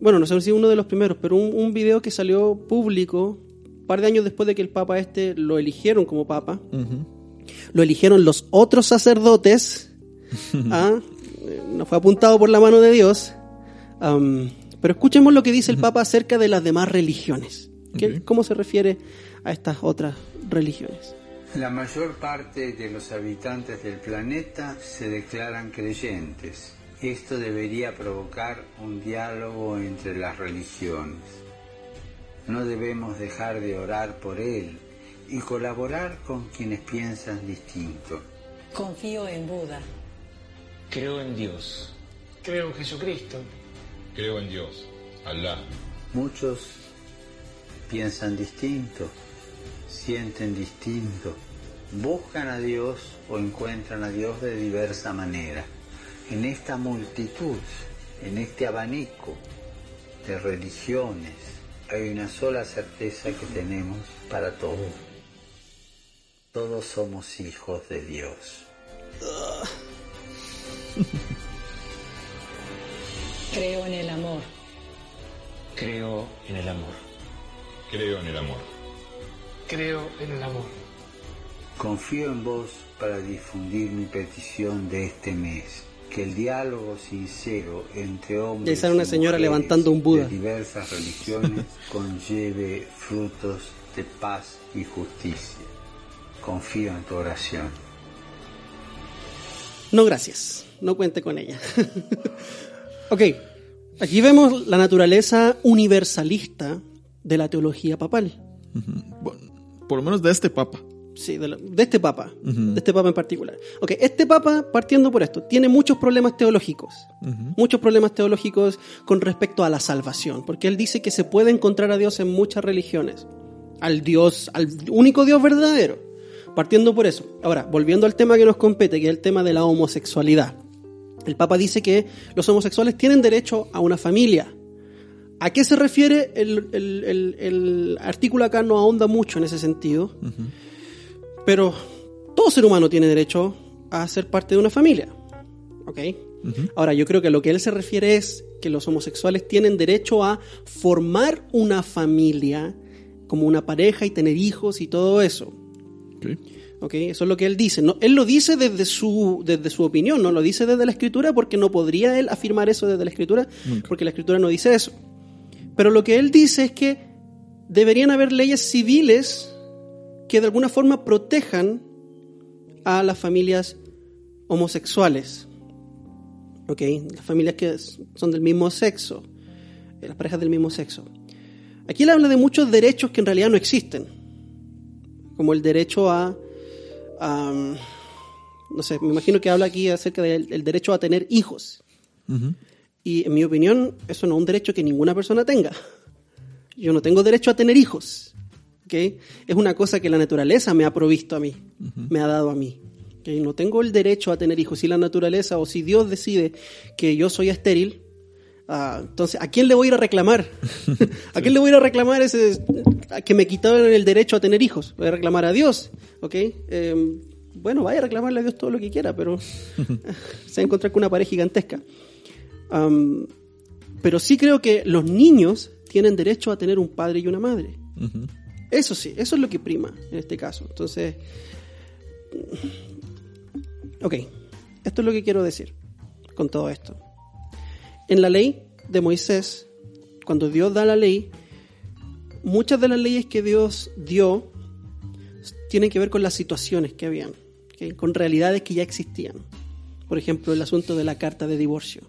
bueno, no sé si uno de los primeros, pero un, un video que salió público un par de años después de que el Papa este lo eligieron como Papa, lo eligieron los otros sacerdotes, ¿ah? No fue apuntado por la mano de Dios, pero escuchemos lo que dice el Papa acerca de las demás religiones. ¿Qué-. ¿Cómo se refiere a estas otras religiones? La mayor parte de los habitantes del planeta se declaran creyentes. Esto debería provocar un diálogo entre las religiones. No debemos dejar de orar por él y colaborar con quienes piensan distinto. Confío en Buda. Creo en Dios. Creo en Jesucristo. Creo en Dios, Alá, Muchos piensan distinto, sienten distinto, buscan a Dios o encuentran a Dios de diversa manera. En esta multitud, en este abanico de religiones, hay una sola certeza que tenemos para todos. Todos somos hijos de Dios. Creo en el amor. Creo en el amor. creo en el amor. Creo en el amor. Confío en vos para difundir mi petición de este mes. Que el diálogo sincero entre hombres ahí sale una y señora mujeres levantando un Buda. de diversas religiones conlleve frutos de paz y justicia. Confío en tu oración. No, gracias. No cuente con ella. ok, aquí vemos la naturaleza universalista de la teología papal. Bueno, por lo menos de este papa. Sí, de, este papa, de este papa en particular. Ok, este papa, partiendo por esto, tiene muchos problemas teológicos, muchos problemas teológicos con respecto a la salvación, porque él dice que se puede encontrar a Dios en muchas religiones, al Dios, al único Dios verdadero, partiendo por eso. Ahora, volviendo al tema que nos compete, que es el tema de la homosexualidad. El papa dice que los homosexuales tienen derecho a una familia. ¿A qué se refiere? El, el- el- el artículo acá no ahonda mucho en ese sentido. Pero todo ser humano tiene derecho a ser parte de una familia. ¿Ok? Ahora, yo creo que a lo que él se refiere es que los homosexuales tienen derecho a formar una familia como una pareja y tener hijos y todo eso. Ok. ¿Ok? Eso es lo que él dice. No, él lo dice desde su, desde su opinión, no lo dice desde la escritura porque no podría él afirmar eso desde la escritura porque la escritura no dice eso. Pero lo que él dice es que deberían haber leyes civiles que de alguna forma protejan a las familias homosexuales. ¿Ok? Las familias que son del mismo sexo, eh, las parejas del mismo sexo. Aquí él habla de muchos derechos que en realidad no existen, como el derecho a, a, no sé, me imagino que habla aquí acerca del el derecho a tener hijos. Y en mi opinión, eso no es un derecho que ninguna persona tenga. Yo no tengo derecho a tener hijos. ¿Ok? Es una cosa que la naturaleza me ha provisto a mí, me ha dado a mí. ¿ok? No tengo el derecho a tener hijos. Si la naturaleza o si Dios decide que yo soy estéril, ah, entonces, ¿a quién le voy a ir a reclamar? ¿A quién le voy a ir a reclamar ese, a que me quitaron el derecho a tener hijos? Voy a reclamar a Dios. ¿ok? Eh, bueno, vaya a reclamarle a Dios todo lo que quiera, pero se va a encontrar con una pared gigantesca. Pero sí creo que los niños tienen derecho a tener un padre y una madre. Eso sí, eso es lo que prima en este caso. Entonces, ok, esto es lo que quiero decir con todo esto. En la ley de Moisés, cuando Dios da la ley, muchas de las leyes que Dios dio tienen que ver con las situaciones que habían, con realidades que ya existían. Por ejemplo, el asunto de la carta de divorcio.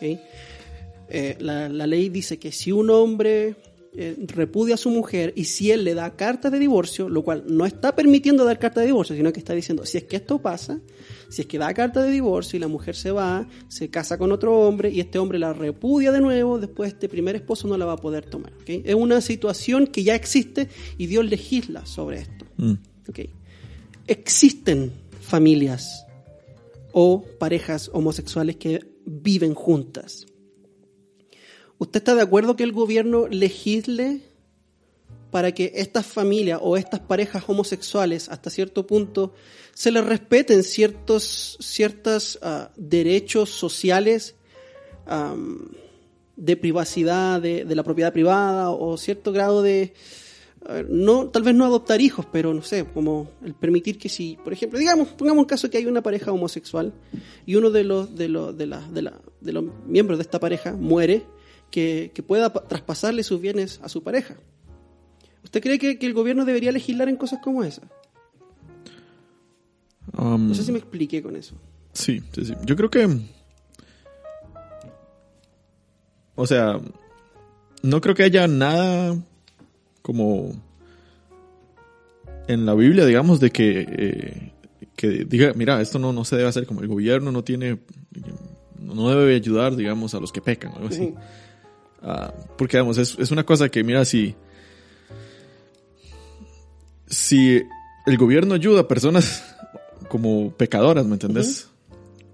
eh, la, la ley dice que si un hombre eh, repudia a su mujer y si él le da carta de divorcio, lo cual no está permitiendo dar carta de divorcio, sino que está diciendo, si es que esto pasa, si es que da carta de divorcio y la mujer se va, se casa con otro hombre y este hombre la repudia de nuevo, después este primer esposo no la va a poder tomar. ¿ok? Es una situación que ya existe y Dios legisla sobre esto. Mm. ¿ok? Existen familias o parejas homosexuales que viven juntas. ¿Usted está de acuerdo que el gobierno legisle para que estas familias o estas parejas homosexuales hasta cierto punto se les respeten ciertos ciertos ah, derechos sociales de privacidad de, de la propiedad privada o cierto grado de a ver, no tal vez no adoptar hijos pero no sé como el permitir que si por ejemplo digamos pongamos un caso que hay una pareja homosexual y uno de los de los de, la- de, la- de los miembros de esta pareja muere que, que pueda pa- traspasarle sus bienes a su pareja ¿Usted cree que, que el gobierno debería legislar en cosas como esas? Um, No sé si me expliqué con eso. Sí, sí, sí. Yo creo que. O sea, no creo que haya nada como en la Biblia, digamos, de que, eh, que diga, mira, esto no, no se debe hacer, como el gobierno no tiene, no debe ayudar, digamos, a los que pecan o algo así. Ah, porque, digamos, es, es una cosa que, mira, si, si el gobierno ayuda a personas como pecadoras, ¿me entendés?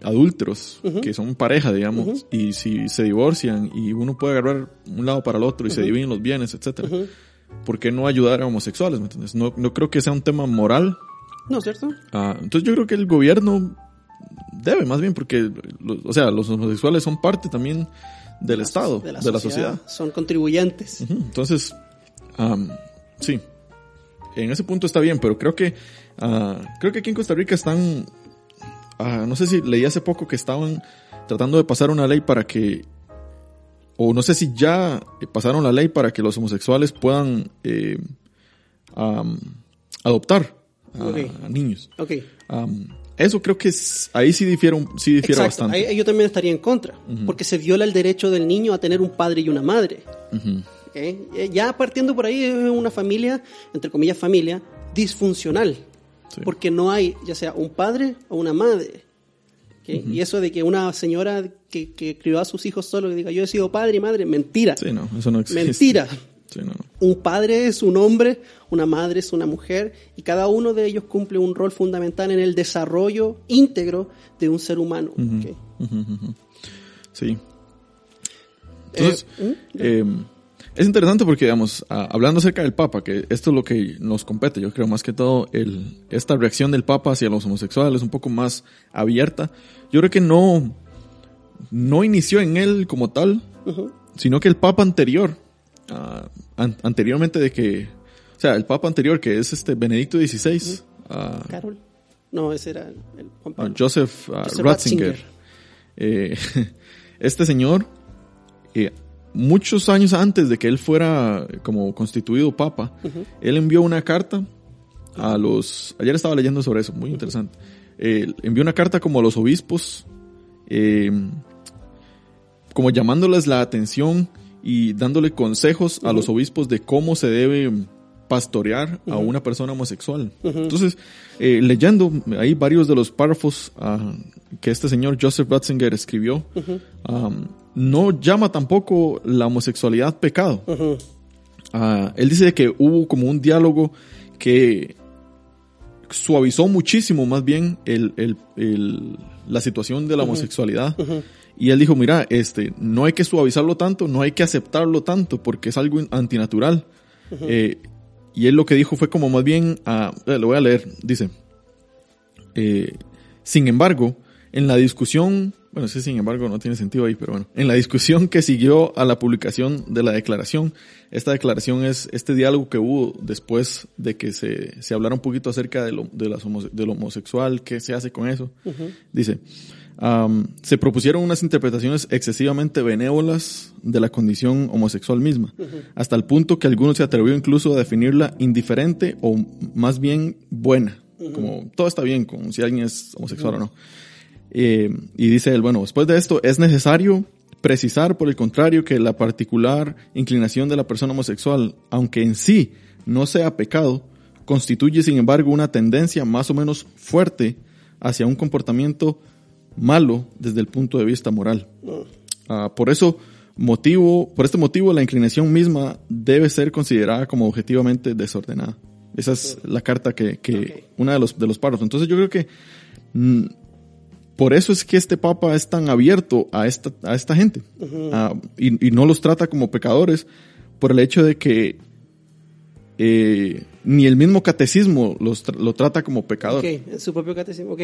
Adúlteros, que son pareja, digamos, y si se divorcian y uno puede agarrar un lado para el otro y se dividen los bienes, etcétera. ¿Por qué no ayudar a homosexuales, me entendés? No, no creo que sea un tema moral. ¿No, cierto? Ah, entonces yo creo que el gobierno debe, más bien, porque, o sea, los homosexuales son parte también del Estado, de la, sociedad. Son contribuyentes. Entonces, am, sí, en ese punto está bien, pero creo que ah, creo que aquí en Costa Rica están, ah, no sé si leí hace poco que estaban tratando de pasar una ley para que, o no sé si ya pasaron la ley para que los homosexuales puedan eh, adoptar a, Ok. a niños. Ok. Am, eso creo que es- ahí sí difiere, un- sí Exacto. bastante. Ahí yo también estaría en contra. Porque se viola el derecho del niño a tener un padre y una madre. Eh, Ya partiendo por ahí es una familia, entre comillas familia, disfuncional. Sí. Porque no hay ya sea un padre o una madre. Y eso de que una señora que, que crió a sus hijos solo que diga yo he sido padre y madre, mentira. Sí, no, eso no existe. Mentira. Sí, no, no. Un padre es un hombre, una madre es una mujer, y cada uno de ellos cumple un rol fundamental en el desarrollo íntegro de un ser humano. Sí. Entonces, eh, es interesante porque, digamos, hablando acerca del Papa, que esto es lo que nos compete, yo creo más que todo, el, esta reacción del Papa hacia los homosexuales un poco más abierta, yo creo que no, no inició en él como tal, sino que el Papa anterior, ah, an- anteriormente de que, o sea, el Papa anterior que es este Benedicto XVI, ah, Carol. No, ese era el, Juan Ah, Pablo. Joseph, Joseph Ratzinger. Ratzinger. Eh, este señor, eh, muchos años antes de que él fuera como constituido papa, él envió una carta a los... Ayer estaba leyendo sobre eso, muy interesante. Eh, envió una carta como a los obispos, eh, como llamándoles la atención y dándole consejos a los obispos de cómo se debe pastorear a una persona homosexual. Entonces, eh, leyendo ahí varios de los párrafos ah, que este señor Joseph Ratzinger escribió, am, no llama tampoco la homosexualidad pecado. Ah, él dice que hubo como un diálogo que suavizó muchísimo más bien el, el- el- la situación de la homosexualidad. Y él dijo, mira, este, no hay que suavizarlo tanto, no hay que aceptarlo tanto, porque es algo antinatural. Eh, y él lo que dijo fue como más bien, ah, eh, lo voy a leer, dice, eh, sin embargo, en la discusión, bueno, sí, sin embargo, no tiene sentido ahí, pero bueno, en la discusión que siguió a la publicación de la declaración, esta declaración es este diálogo que hubo después de que se, se hablara un poquito acerca de lo, de las homose- del homosexual, qué se hace con eso. Dice, se propusieron unas interpretaciones excesivamente benévolas de la condición homosexual misma, hasta el punto que algunos se atrevió incluso a definirla indiferente o más bien buena, como todo está bien con si alguien es homosexual o no. Eh, y dice él, bueno, después de esto es necesario precisar, por el contrario, que la particular inclinación de la persona homosexual, aunque en sí no sea pecado, constituye, sin embargo, una tendencia más o menos fuerte hacia un comportamiento malo desde el punto de vista moral. Ah, por eso, motivo, por este motivo, la inclinación misma debe ser considerada como objetivamente desordenada. Esa es la carta que, que una de los, de los párrafos. Entonces yo creo que mm, por eso es que este papa es tan abierto a esta, a esta gente Ah, y, y no los trata como pecadores por el hecho de que eh, ni el mismo catecismo los tra- lo trata como pecador. Ok, en su propio catecismo. Ok.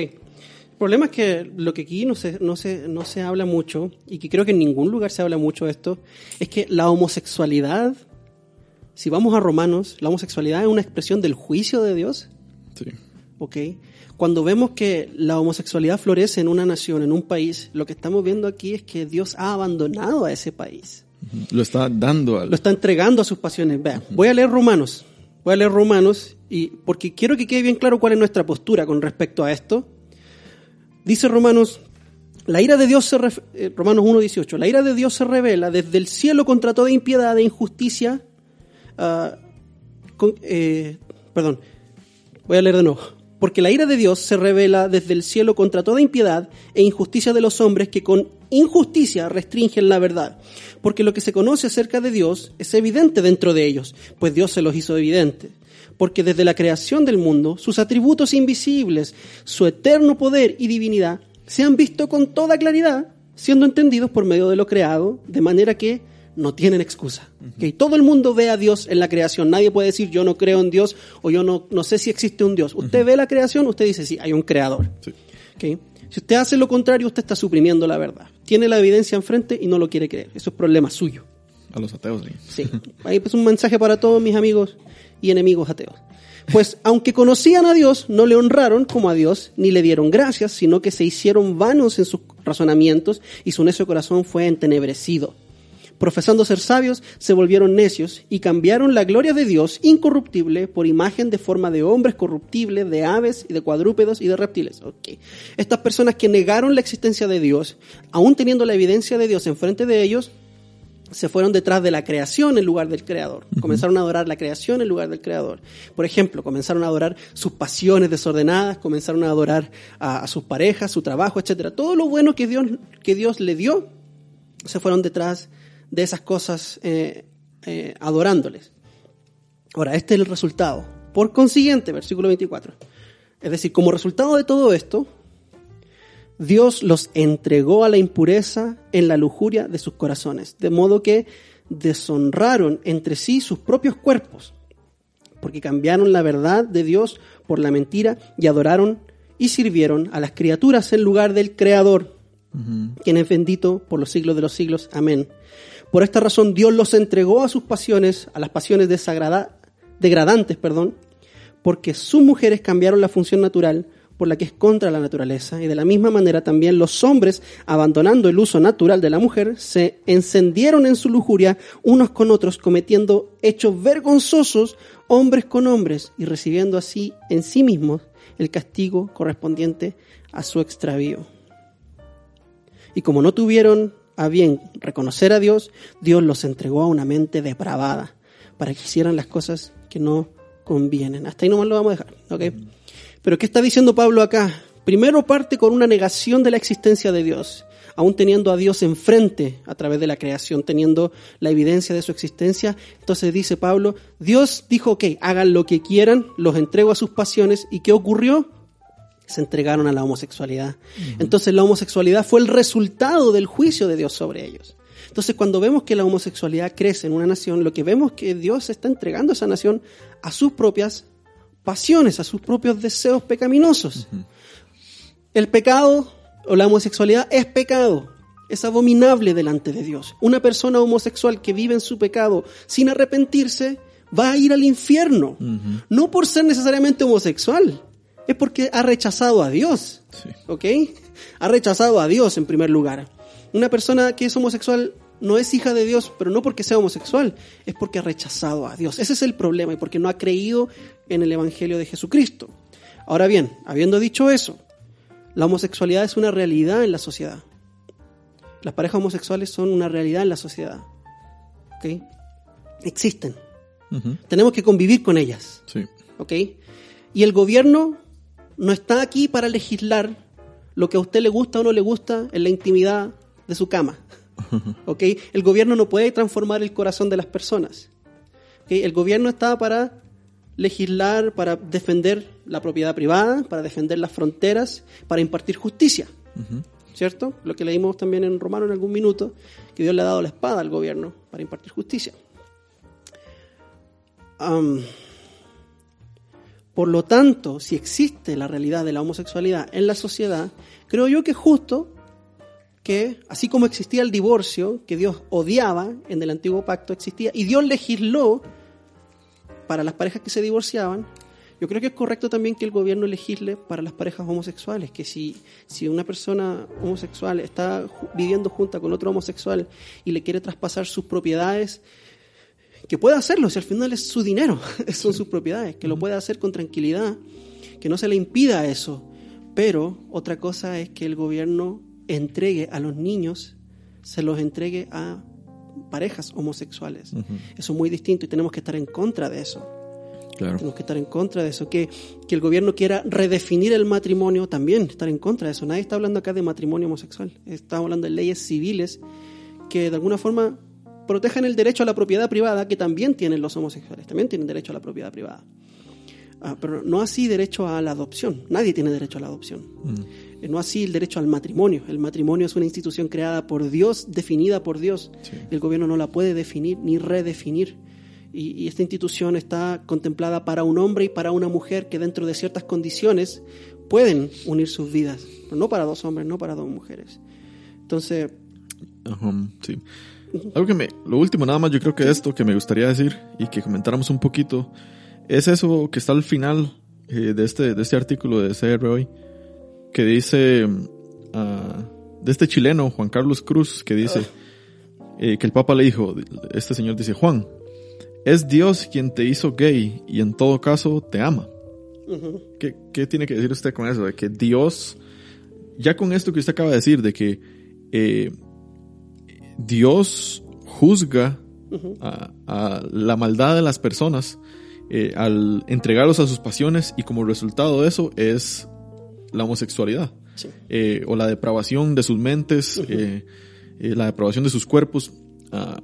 El problema es que lo que aquí no se, no, se, no se habla mucho, y que creo que en ningún lugar se habla mucho de esto, es que la homosexualidad, si vamos a Romanos, la homosexualidad es una expresión del juicio de Dios. Sí. ¿ok? Cuando vemos que la homosexualidad florece en una nación, en un país, lo que estamos viendo aquí es que Dios ha abandonado a ese país. Lo está dando al... Lo está entregando a sus pasiones. Vea, voy a leer Romanos. Voy a leer Romanos y porque quiero que quede bien claro cuál es nuestra postura con respecto a esto. Dice Romanos, la ira de Dios se eh, Romanos 1:18, la ira de Dios se revela desde el cielo contra toda impiedad e injusticia. ah, eh, perdón, voy a leer de nuevo. Porque la ira de Dios se revela desde el cielo contra toda impiedad e injusticia de los hombres que con injusticia restringen la verdad. Porque lo que se conoce acerca de Dios es evidente dentro de ellos, pues Dios se los hizo evidente. Porque desde la creación del mundo, sus atributos invisibles, su eterno poder y divinidad, se han visto con toda claridad, siendo entendidos por medio de lo creado, de manera que no tienen excusa. ¿ok? Todo el mundo ve a Dios en la creación. Nadie puede decir yo no creo en Dios o yo no, no sé si existe un Dios. Usted ve la creación, usted dice sí, hay un creador. Sí. Si usted hace lo contrario, usted está suprimiendo la verdad. Tiene la evidencia enfrente y no lo quiere creer. Eso es problema suyo. A los ateos. sí. Sí. Ahí pues un mensaje para todos mis amigos y enemigos ateos. Pues aunque conocían a Dios, no le honraron como a Dios, ni le dieron gracias, sino que se hicieron vanos en sus razonamientos y su necio corazón fue entenebrecido. Profesando ser sabios, se volvieron necios y cambiaron la gloria de Dios incorruptible por imagen de forma de hombres corruptibles, de aves y de cuadrúpedos y de reptiles. Ok. Estas personas que negaron la existencia de Dios, aún teniendo la evidencia de Dios enfrente de ellos, se fueron detrás de la creación en lugar del creador. Comenzaron a adorar la creación en lugar del creador. Por ejemplo, comenzaron a adorar sus pasiones desordenadas, comenzaron a adorar a, a sus parejas, su trabajo, etcétera. Todo lo bueno que Dios, que Dios le dio, se fueron detrás de esas cosas eh, eh, adorándoles. Ahora, este es el resultado. Por consiguiente, versículo 24. Es decir, como resultado de todo esto, Dios los entregó a la impureza en la lujuria de sus corazones, de modo que deshonraron entre sí sus propios cuerpos, porque cambiaron la verdad de Dios por la mentira y adoraron y sirvieron a las criaturas en lugar del Creador, quien es bendito por los siglos de los siglos. Amén. Por esta razón Dios los entregó a sus pasiones, a las pasiones desagrada- degradantes, perdón, porque sus mujeres cambiaron la función natural por la que es contra la naturaleza, y de la misma manera también los hombres, abandonando el uso natural de la mujer, se encendieron en su lujuria unos con otros, cometiendo hechos vergonzosos hombres con hombres, y recibiendo así en sí mismos el castigo correspondiente a su extravío. Y como no tuvieron a bien reconocer a Dios, Dios los entregó a una mente depravada para que hicieran las cosas que no convienen. Hasta ahí nomás lo vamos a dejar, ¿ok? Pero ¿qué está diciendo Pablo acá? Primero parte con una negación de la existencia de Dios, aún teniendo a Dios enfrente a través de la creación, teniendo la evidencia de su existencia. Entonces dice Pablo, Dios dijo, ok, hagan lo que quieran, los entrego a sus pasiones. ¿Y qué ocurrió? se entregaron a la homosexualidad. Entonces la homosexualidad fue el resultado del juicio de Dios sobre ellos. Entonces cuando vemos que la homosexualidad crece en una nación, lo que vemos es que Dios está entregando a esa nación a sus propias pasiones, a sus propios deseos pecaminosos. El pecado o la homosexualidad es pecado, es abominable delante de Dios. Una persona homosexual que vive en su pecado sin arrepentirse va a ir al infierno, no por ser necesariamente homosexual, es porque ha rechazado a Dios. Sí. ¿Ok? Ha rechazado a Dios en primer lugar. Una persona que es homosexual no es hija de Dios, pero no porque sea homosexual, es porque ha rechazado a Dios. Ese es el problema y porque no ha creído en el Evangelio de Jesucristo. Ahora bien, habiendo dicho eso, la homosexualidad es una realidad en la sociedad. Las parejas homosexuales son una realidad en la sociedad. ¿Ok? Existen. Tenemos que convivir con ellas. Sí. ¿Ok? Y el gobierno no está aquí para legislar lo que a usted le gusta o no le gusta en la intimidad de su cama. ¿Ok? El gobierno no puede transformar el corazón de las personas. ¿Ok? El gobierno está para legislar, para defender la propiedad privada, para defender las fronteras, para impartir justicia. ¿Cierto? Lo que leímos también en Romano en algún minuto, que Dios le ha dado la espada al gobierno para impartir justicia. Por lo tanto, si existe la realidad de la homosexualidad en la sociedad, creo yo que es justo que, así como existía el divorcio, que Dios odiaba en el antiguo pacto, existía, y Dios legisló para las parejas que se divorciaban, yo creo que es correcto también que el gobierno legisle para las parejas homosexuales, que si, si una persona homosexual está viviendo junta con otro homosexual y le quiere traspasar sus propiedades, que pueda hacerlo, si al final es su dinero, son sus propiedades, que lo pueda hacer con tranquilidad, que no se le impida eso. Pero otra cosa es que el gobierno entregue a los niños, se los entregue a parejas homosexuales. Eso es muy distinto y tenemos que estar en contra de eso. Claro. Tenemos que estar en contra de eso. Que, que el gobierno quiera redefinir el matrimonio, también estar en contra de eso. Nadie está hablando acá de matrimonio homosexual. Estamos hablando de leyes civiles que de alguna forma protejan el derecho a la propiedad privada que también tienen los homosexuales. También tienen derecho a la propiedad privada. Ah, pero no así derecho a la adopción. Nadie tiene derecho a la adopción. Eh, No así el derecho al matrimonio. El matrimonio es una institución creada por Dios, definida por Dios. El gobierno no la puede definir ni redefinir. Y, y esta institución está contemplada para un hombre y para una mujer que dentro de ciertas condiciones pueden unir sus vidas. Pero no para dos hombres, no para dos mujeres. Entonces, Ajá, sí. Algo que me, lo último nada más yo creo que esto que me gustaría decir y que comentáramos un poquito es eso que está al final eh, de este de este artículo de CR hoy que dice ah, de este chileno Juan Carlos Cruz que dice eh, que el Papa le dijo este señor dice Juan es Dios quien te hizo gay y en todo caso te ama. ¿Qué, qué tiene que decir usted con eso? De que Dios, ya con esto que usted acaba de decir, de que eh, Dios juzga a, a la maldad de las personas eh, al entregarlos a sus pasiones y como resultado de eso es la homosexualidad Sí. eh, o la depravación de sus mentes, eh, eh, la depravación de sus cuerpos. ah,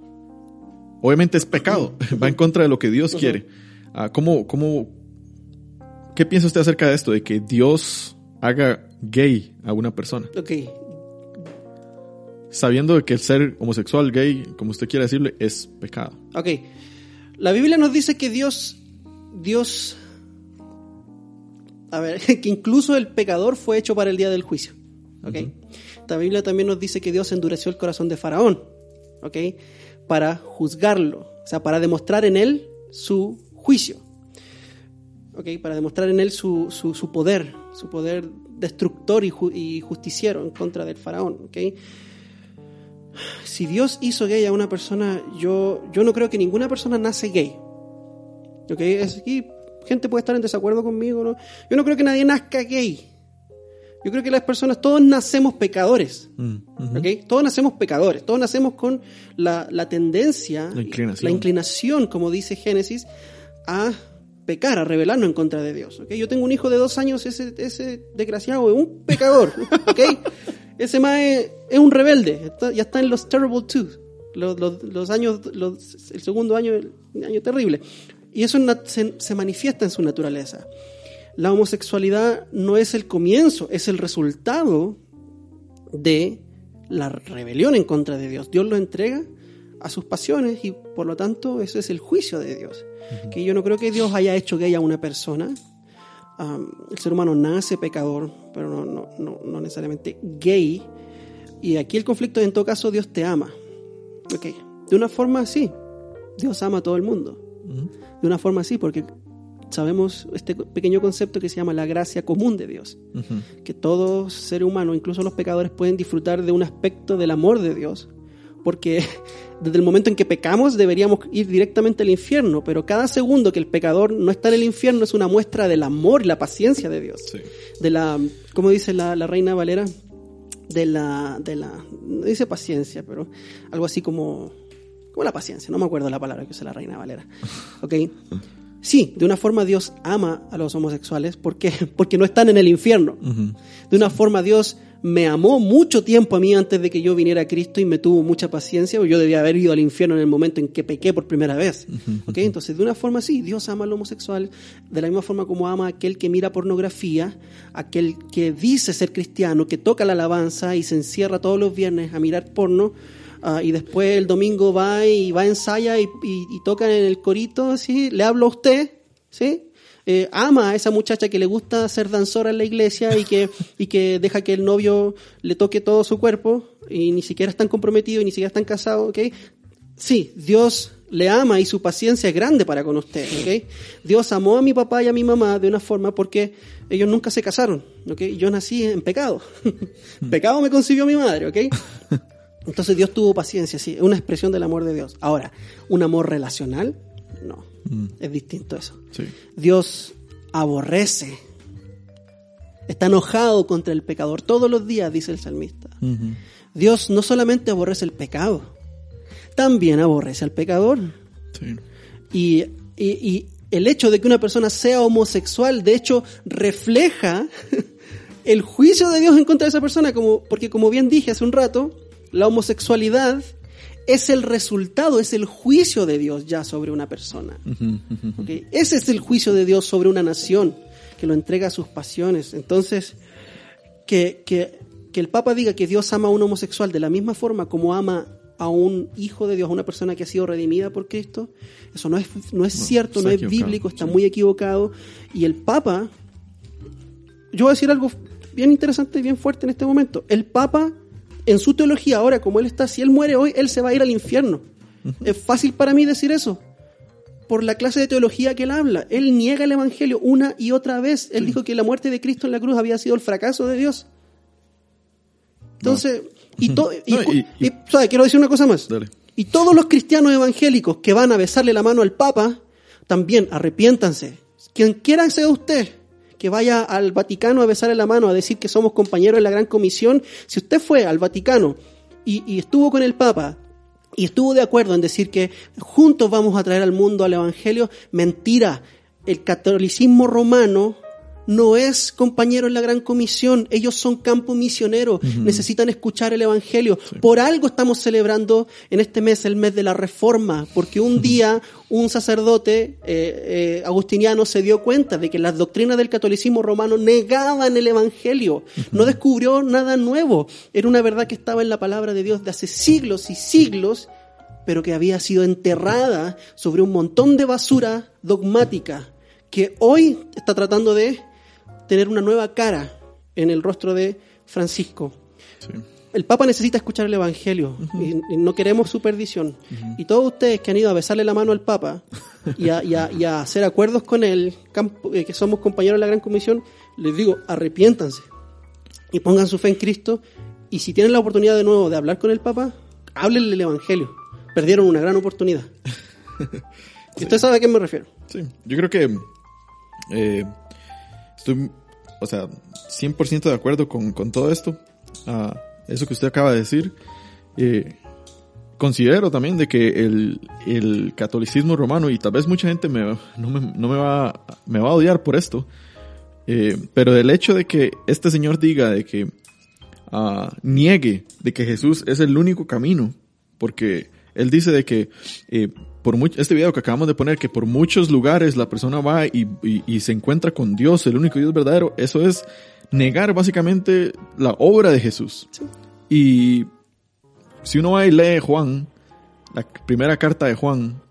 obviamente es pecado, va en contra de lo que Dios quiere. Ah, ¿cómo, cómo, ¿Qué piensa usted acerca de esto, de que Dios haga gay a una persona? ok, Sabiendo de que el ser homosexual, gay, como usted quiera decirle, es pecado. ok. La Biblia nos dice que Dios, Dios, a ver, que incluso el pecador fue hecho para el día del juicio. Ok. La Biblia también nos dice que Dios endureció el corazón de Faraón. Ok. Para juzgarlo. O sea, para demostrar en él su juicio. Ok. Para demostrar en él su, su, su poder. Su poder destructor y, ju- y justiciero en contra del Faraón. Ok. Si Dios hizo gay a una persona, yo, yo no creo que ninguna persona nace gay. ¿Ok? Es, aquí gente puede estar en desacuerdo conmigo, ¿no? Yo no creo que nadie nazca gay. Yo creo que las personas, todos nacemos pecadores. ¿ok? Todos nacemos pecadores. Todos nacemos con la, la tendencia, La inclinación. la inclinación, como dice Génesis, a pecar, a rebelarnos en contra de Dios. ¿ok? Yo tengo un hijo de dos años, ese, ese desgraciado es un pecador. ¿ok? Ese más es, es un rebelde, está- ya está en los terrible twos, los, los- los años, los- el segundo año, el año terrible. Y eso se, se manifiesta en su naturaleza. La homosexualidad no es el comienzo, es el resultado de la rebelión en contra de Dios. Dios lo entrega a sus pasiones y por lo tanto ese es el juicio de Dios. Que yo no creo que Dios haya hecho gay a una persona. El ser humano nace pecador, pero no, no, no, no necesariamente gay. Y aquí el conflicto es en todo caso Dios te ama. Ok, de una forma sí, Dios ama a todo el mundo. De una forma sí, porque sabemos este pequeño concepto que se llama la gracia común de Dios que todo ser humano, incluso los pecadores, pueden disfrutar de un aspecto del amor de Dios. Porque desde el momento en que pecamos deberíamos ir directamente al infierno, pero cada segundo que el pecador no está en el infierno es una muestra del amor y la paciencia de Dios. Sí. De la, como dice la, la reina Valera, de la, de la, no dice paciencia, pero algo así como, como la paciencia, no me acuerdo la palabra que usa la Reina Valera. ¿Ok? Sí, de una forma Dios ama a los homosexuales porque, porque no están en el infierno. De una forma Dios me amó mucho tiempo a mí antes de que yo viniera a Cristo y me tuvo mucha paciencia, porque yo debía haber ido al infierno en el momento en que pequé por primera vez. ¿Ok? Entonces, de una forma sí, Dios ama al homosexual, de la misma forma como ama a aquel que mira pornografía, aquel que dice ser cristiano, que toca la alabanza y se encierra todos los viernes a mirar porno, ah, y después el domingo va y va a ensaya y, y, y toca en el corito, ¿sí? Le hablo a usted, ¿sí? Eh, ama a esa muchacha que le gusta ser danzora en la iglesia y que, y que deja que el novio le toque todo su cuerpo y ni siquiera están comprometidos y ni siquiera están casados, ¿ok? Sí, Dios le ama y su paciencia es grande para con usted, ¿ok? Dios amó a mi papá y a mi mamá de una forma porque ellos nunca se casaron, ¿ok? Yo nací en pecado. pecado me concibió mi madre, ¿ok? Entonces Dios tuvo paciencia, sí, es una expresión del amor de Dios. Ahora, un amor relacional, no. Es distinto eso. Sí. Dios aborrece, está enojado contra el pecador todos los días, dice el salmista. Dios no solamente aborrece el pecado, también aborrece al pecador. Sí. Y, y- y el hecho de que una persona sea homosexual, de hecho, refleja el juicio de Dios en contra de esa persona, como, porque como bien dije hace un rato, la homosexualidad es el resultado, es el juicio de Dios ya sobre una persona. ¿ok? Ese es el juicio de Dios sobre una nación que lo entrega a sus pasiones. Entonces, que, que, que el Papa diga que Dios ama a un homosexual de la misma forma como ama a un hijo de Dios, a una persona que ha sido redimida por Cristo, eso no es, no es cierto, no es bíblico, está sí. muy equivocado. Y el Papa, yo voy a decir algo bien interesante y bien fuerte en este momento. El Papa, en su teología ahora, como él está, si él muere hoy, él se va a ir al infierno. Es fácil para mí decir eso por la clase de teología que él habla. Él niega el Evangelio una y otra vez. Él dijo que la muerte de Cristo en la cruz había sido el fracaso de Dios. Entonces, y, to- y, No, y- y- y, ¿sabe? quiero decir una cosa más. Dale. Y todos los cristianos evangélicos que van a besarle la mano al Papa, también arrepiéntanse. Quien quiera sea usted que vaya al Vaticano a besarle la mano, a decir que somos compañeros en la Gran Comisión, si usted fue al Vaticano y, y estuvo con el Papa y estuvo de acuerdo en decir que juntos vamos a traer al mundo al Evangelio, mentira. El catolicismo romano no es compañero en la gran comisión, ellos son campo misionero, necesitan escuchar el Evangelio. Por algo estamos celebrando en este mes el mes de la Reforma, porque un día un sacerdote eh, eh, agustiniano se dio cuenta de que las doctrinas del catolicismo romano negaban el Evangelio, no descubrió nada nuevo, era una verdad que estaba en la palabra de Dios de hace siglos y siglos, pero que había sido enterrada sobre un montón de basura dogmática que hoy está tratando de tener una nueva cara en el rostro de Francisco. Sí. El Papa necesita escuchar el Evangelio y, y no queremos su perdición. Y todos ustedes que han ido a besarle la mano al Papa y a, y a- y a hacer acuerdos con él, eh, que somos compañeros de la Gran Comisión, les digo, arrepiéntanse y pongan su fe en Cristo. Y si tienen la oportunidad de nuevo de hablar con el Papa, háblenle el Evangelio. Perdieron una gran oportunidad. Usted sabe a qué me refiero. Sí, yo creo que eh, estoy, o sea, 100% de acuerdo con, con todo esto. Ah, eso que usted acaba de decir. Eh, considero también de que el, el catolicismo romano, y tal vez mucha gente me, no, me, no me, va, me va a odiar por esto, eh, pero del hecho de que este señor diga de que ah, niegue de que Jesús es el único camino, porque él dice de que eh, por mucho, este video que acabamos de poner, que por muchos lugares la persona va y, y- y se encuentra con Dios, el único Dios verdadero, eso es negar básicamente la obra de Jesús. Y si uno va y lee Juan, la primera carta de Juan,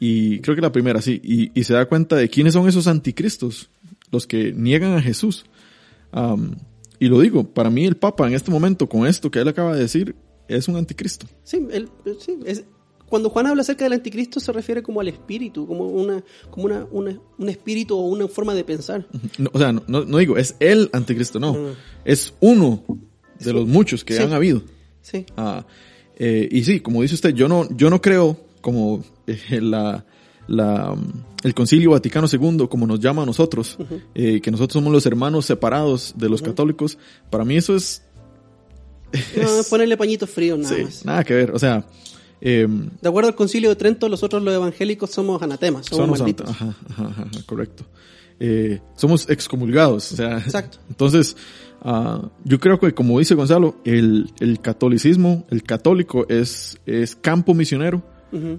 y creo que la primera, sí, y, y se da cuenta de quiénes son esos anticristos, los que niegan a Jesús. Y lo digo, para mí el Papa en este momento, con esto que él acaba de decir, es un anticristo. Sí, el- sí, es- cuando Juan habla acerca del anticristo se refiere como al espíritu, como una, como una, una- un espíritu o una forma de pensar. No, o sea, no, no- no digo, es el anticristo, no. Mm. Es uno de los muchos que Sí. han habido. Sí, Ah, eh, y sí, como dice usted, yo no, yo no creo como eh, la, la, mm, el Concilio Vaticano II, como nos llama a nosotros, eh, que nosotros somos los hermanos separados de los católicos. Para mí eso es No, es ponerle pañitos fríos nada Sí, más. nada que ver. O sea, eh, De acuerdo al concilio de Trento, nosotros los evangélicos somos anatemas, somos somos malditos. ajá, ajá, ajá, correcto. Eh, somos excomulgados. O sea, Exacto. Entonces, ah, yo creo que, como dice Gonzalo, el, el catolicismo, el católico es, es campo misionero.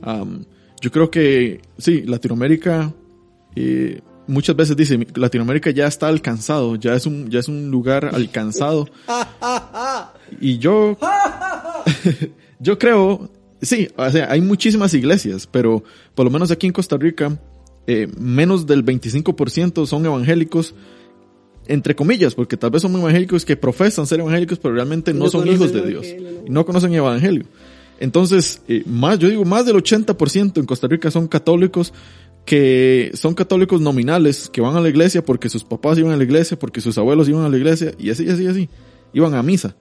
Am, yo creo que, sí, Latinoamérica, eh, muchas veces dice, Latinoamérica ya está alcanzado, ya es un, ya es un lugar alcanzado. Y yo, yo creo, sí, o sea, hay muchísimas iglesias, pero por lo menos aquí en Costa Rica, eh, menos del 25% son evangélicos, entre comillas, porque tal vez son evangélicos que profesan ser evangélicos, pero realmente no, No son hijos de Dios. Y no conocen el evangelio. Entonces, eh, más, yo digo, más del 80% en Costa Rica son católicos que son católicos nominales, que van a la iglesia porque sus papás iban a la iglesia, porque sus abuelos iban a la iglesia, y así, así, así. Iban a misa.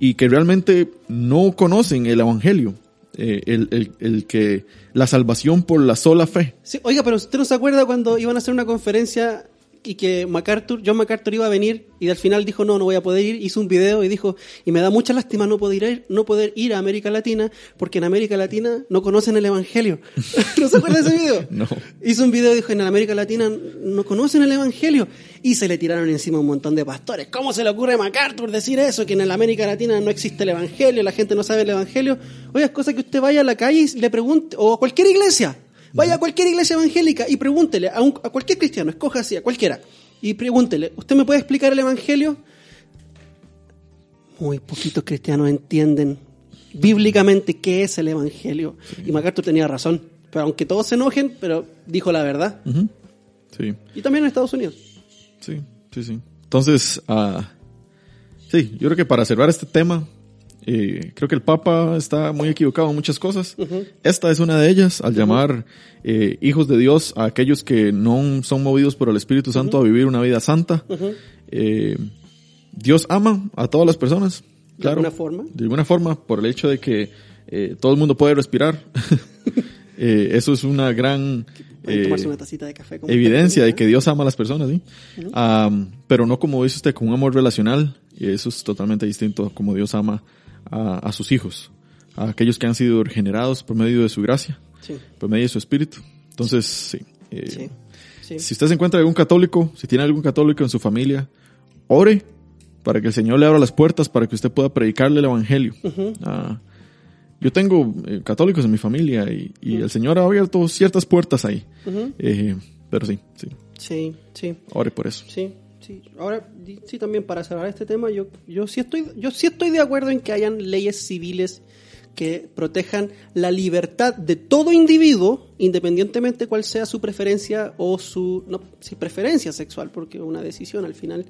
Y que realmente no conocen el evangelio. eh, el, el, el que la salvación por la sola fe. Sí, oiga, pero usted no se acuerda cuando iban a hacer una conferencia y que MacArthur, John MacArthur iba a venir y al final dijo no, no voy a poder ir, hizo un video y dijo, y me da mucha lástima no poder ir, no poder ir a América Latina porque en América Latina no conocen el Evangelio. ¿No se acuerda de ese video? No. Hizo un video y dijo, en América Latina no conocen el Evangelio y se le tiraron encima un montón de pastores. ¿Cómo se le ocurre a MacArthur decir eso? Que en la América Latina no existe el Evangelio, la gente no sabe el Evangelio. Oiga, es cosa que usted vaya a la calle y le pregunte, o a cualquier iglesia, vaya a cualquier iglesia evangélica y pregúntele a, un- a cualquier cristiano, escoja así, a cualquiera, y pregúntele, ¿usted me puede explicar el Evangelio? Muy poquitos cristianos entienden bíblicamente qué es el Evangelio. Y MacArthur tenía razón. Pero aunque todos se enojen, pero dijo la verdad. Sí. Y también en Estados Unidos. Sí, sí, sí. Entonces, ah, sí, yo creo que para cerrar este tema, eh, creo que el Papa está muy equivocado en muchas cosas. Esta es una de ellas, al llamar eh, hijos de Dios a aquellos que no son movidos por el Espíritu Santo a vivir una vida santa. Eh, Dios ama a todas las personas. ¿De alguna forma? De alguna forma, por el hecho de que eh, todo el mundo puede respirar. Eso es una gran... Pueden tomarse una tacita de café. como evidencia de que Dios ama a las personas, ¿sí? Am, pero no como dice usted, con un amor relacional, y eso es totalmente distinto como Dios ama a, a sus hijos, a aquellos que han sido regenerados por medio de su gracia, Sí, por medio de su espíritu. Entonces, sí. eh, sí, sí. Si usted se encuentra algún católico, si tiene algún católico en su familia, ore para que el Señor le abra las puertas para que usted pueda predicarle el Evangelio. Ah, yo tengo eh, católicos en mi familia y, y el Señor ha abierto ciertas puertas ahí. Eh, pero sí, sí, Sí, sí, ore por eso. sí, sí. Ahora, sí, también para cerrar este tema, yo, yo sí estoy, yo sí estoy de acuerdo en que hayan leyes civiles que protejan la libertad de todo individuo, independientemente cuál sea su preferencia o su, no, si preferencia sexual, porque es una decisión al final,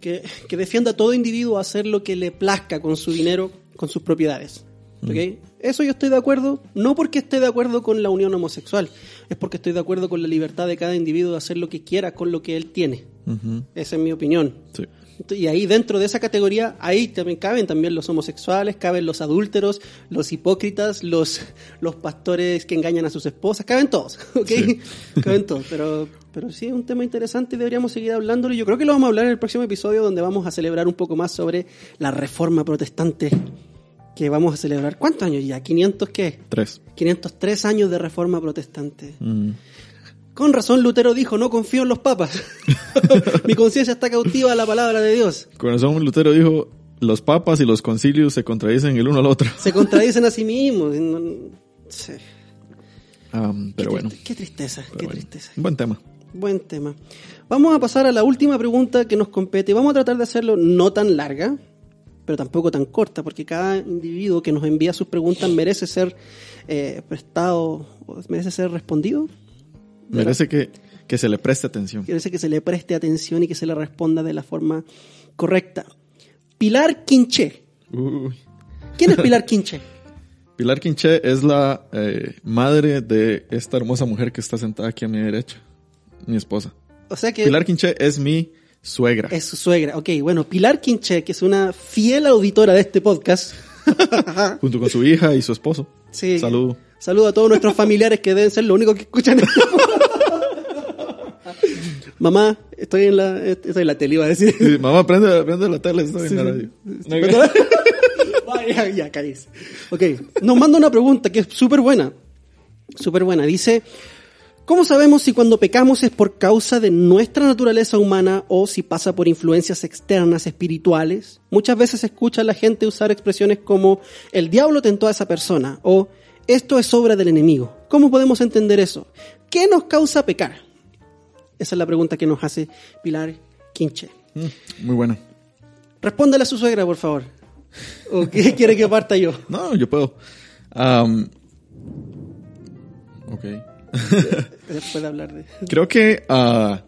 que, que defienda a todo individuo a hacer lo que le plazca con su dinero, con sus propiedades. ¿ok? Eso yo estoy de acuerdo, no porque esté de acuerdo con la unión homosexual, es porque estoy de acuerdo con la libertad de cada individuo de hacer lo que quiera con lo que él tiene. Ujú, Esa es mi opinión. sí. Y ahí dentro de esa categoría, ahí también caben también los homosexuales, caben los adúlteros, los hipócritas, los, los pastores que engañan a sus esposas, caben todos, ¿ok? Sí. Caben todos, pero, pero sí es un tema interesante y deberíamos seguir hablándolo. y Yo creo que lo vamos a hablar en el próximo episodio donde vamos a celebrar un poco más sobre la reforma protestante que vamos a celebrar. ¿Cuántos años ya? ¿500 qué? Tres. 503 años de reforma protestante. Mm, Con razón Lutero dijo, no confío en los papas. Mi conciencia está cautiva a la palabra de Dios. Corazón Lutero dijo, los papas y los concilios se contradicen el uno al otro. Se contradicen a sí mismos. No- sí. Am, pero qué, bueno, triste- qué tristeza, pero qué bueno. tristeza. Buen tema. Buen tema. Vamos a pasar a la última pregunta que nos compete. Vamos a tratar de hacerlo no tan larga, pero tampoco tan corta, porque cada individuo que nos envía sus preguntas merece ser eh, prestado, merece ser respondido. Merece que, que se le preste atención. Merece que se le preste atención y que se le responda de la forma correcta. Pilar Quinché. Uy. ¿Quién es Pilar Quinché? Pilar Quinché es la eh, madre de esta hermosa mujer que está sentada aquí a mi derecha, mi esposa. O sea que Pilar Quinché es mi suegra. es su suegra. Ok, bueno, Pilar Quinché, que es una fiel auditora de este podcast. Junto con su hija y su esposo. Sí. Saludo. Saludo a todos nuestros familiares que deben ser los únicos que escuchan. Mamá, estoy en la, estoy en la tele, iba a decir. Sí, mamá, prende, prende la tele, estoy en la radio. ya, ya caís. Ok, nos manda una pregunta que es súper buena. Súper buena. Dice, ¿cómo sabemos si cuando pecamos es por causa de nuestra naturaleza humana o si pasa por influencias externas, espirituales? Muchas veces se escucha a la gente usar expresiones como el diablo tentó a esa persona o esto es obra del enemigo. ¿Cómo podemos entender eso? ¿Qué nos causa pecar? Esa es la pregunta que nos hace Pilar Quinche. Mm, Muy buena. Respóndele a su suegra, por favor. ¿O qué quiere que parta yo? No, yo puedo. Am, ok. Después de hablar de... Creo que ah,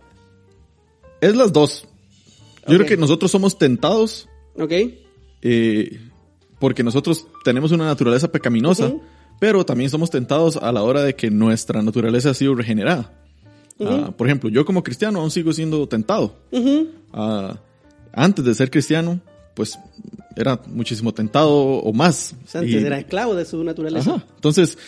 es las dos. Yo creo que nosotros somos tentados ¿Ok? eh, porque nosotros tenemos una naturaleza pecaminosa. Pero también somos tentados a la hora de que nuestra naturaleza ha sido regenerada. Ah, por ejemplo, yo como cristiano aún sigo siendo tentado. Ujú. Ah, antes de ser cristiano, pues era muchísimo tentado o más. O sea, antes Y- era esclavo de su naturaleza. Ajá. Entonces,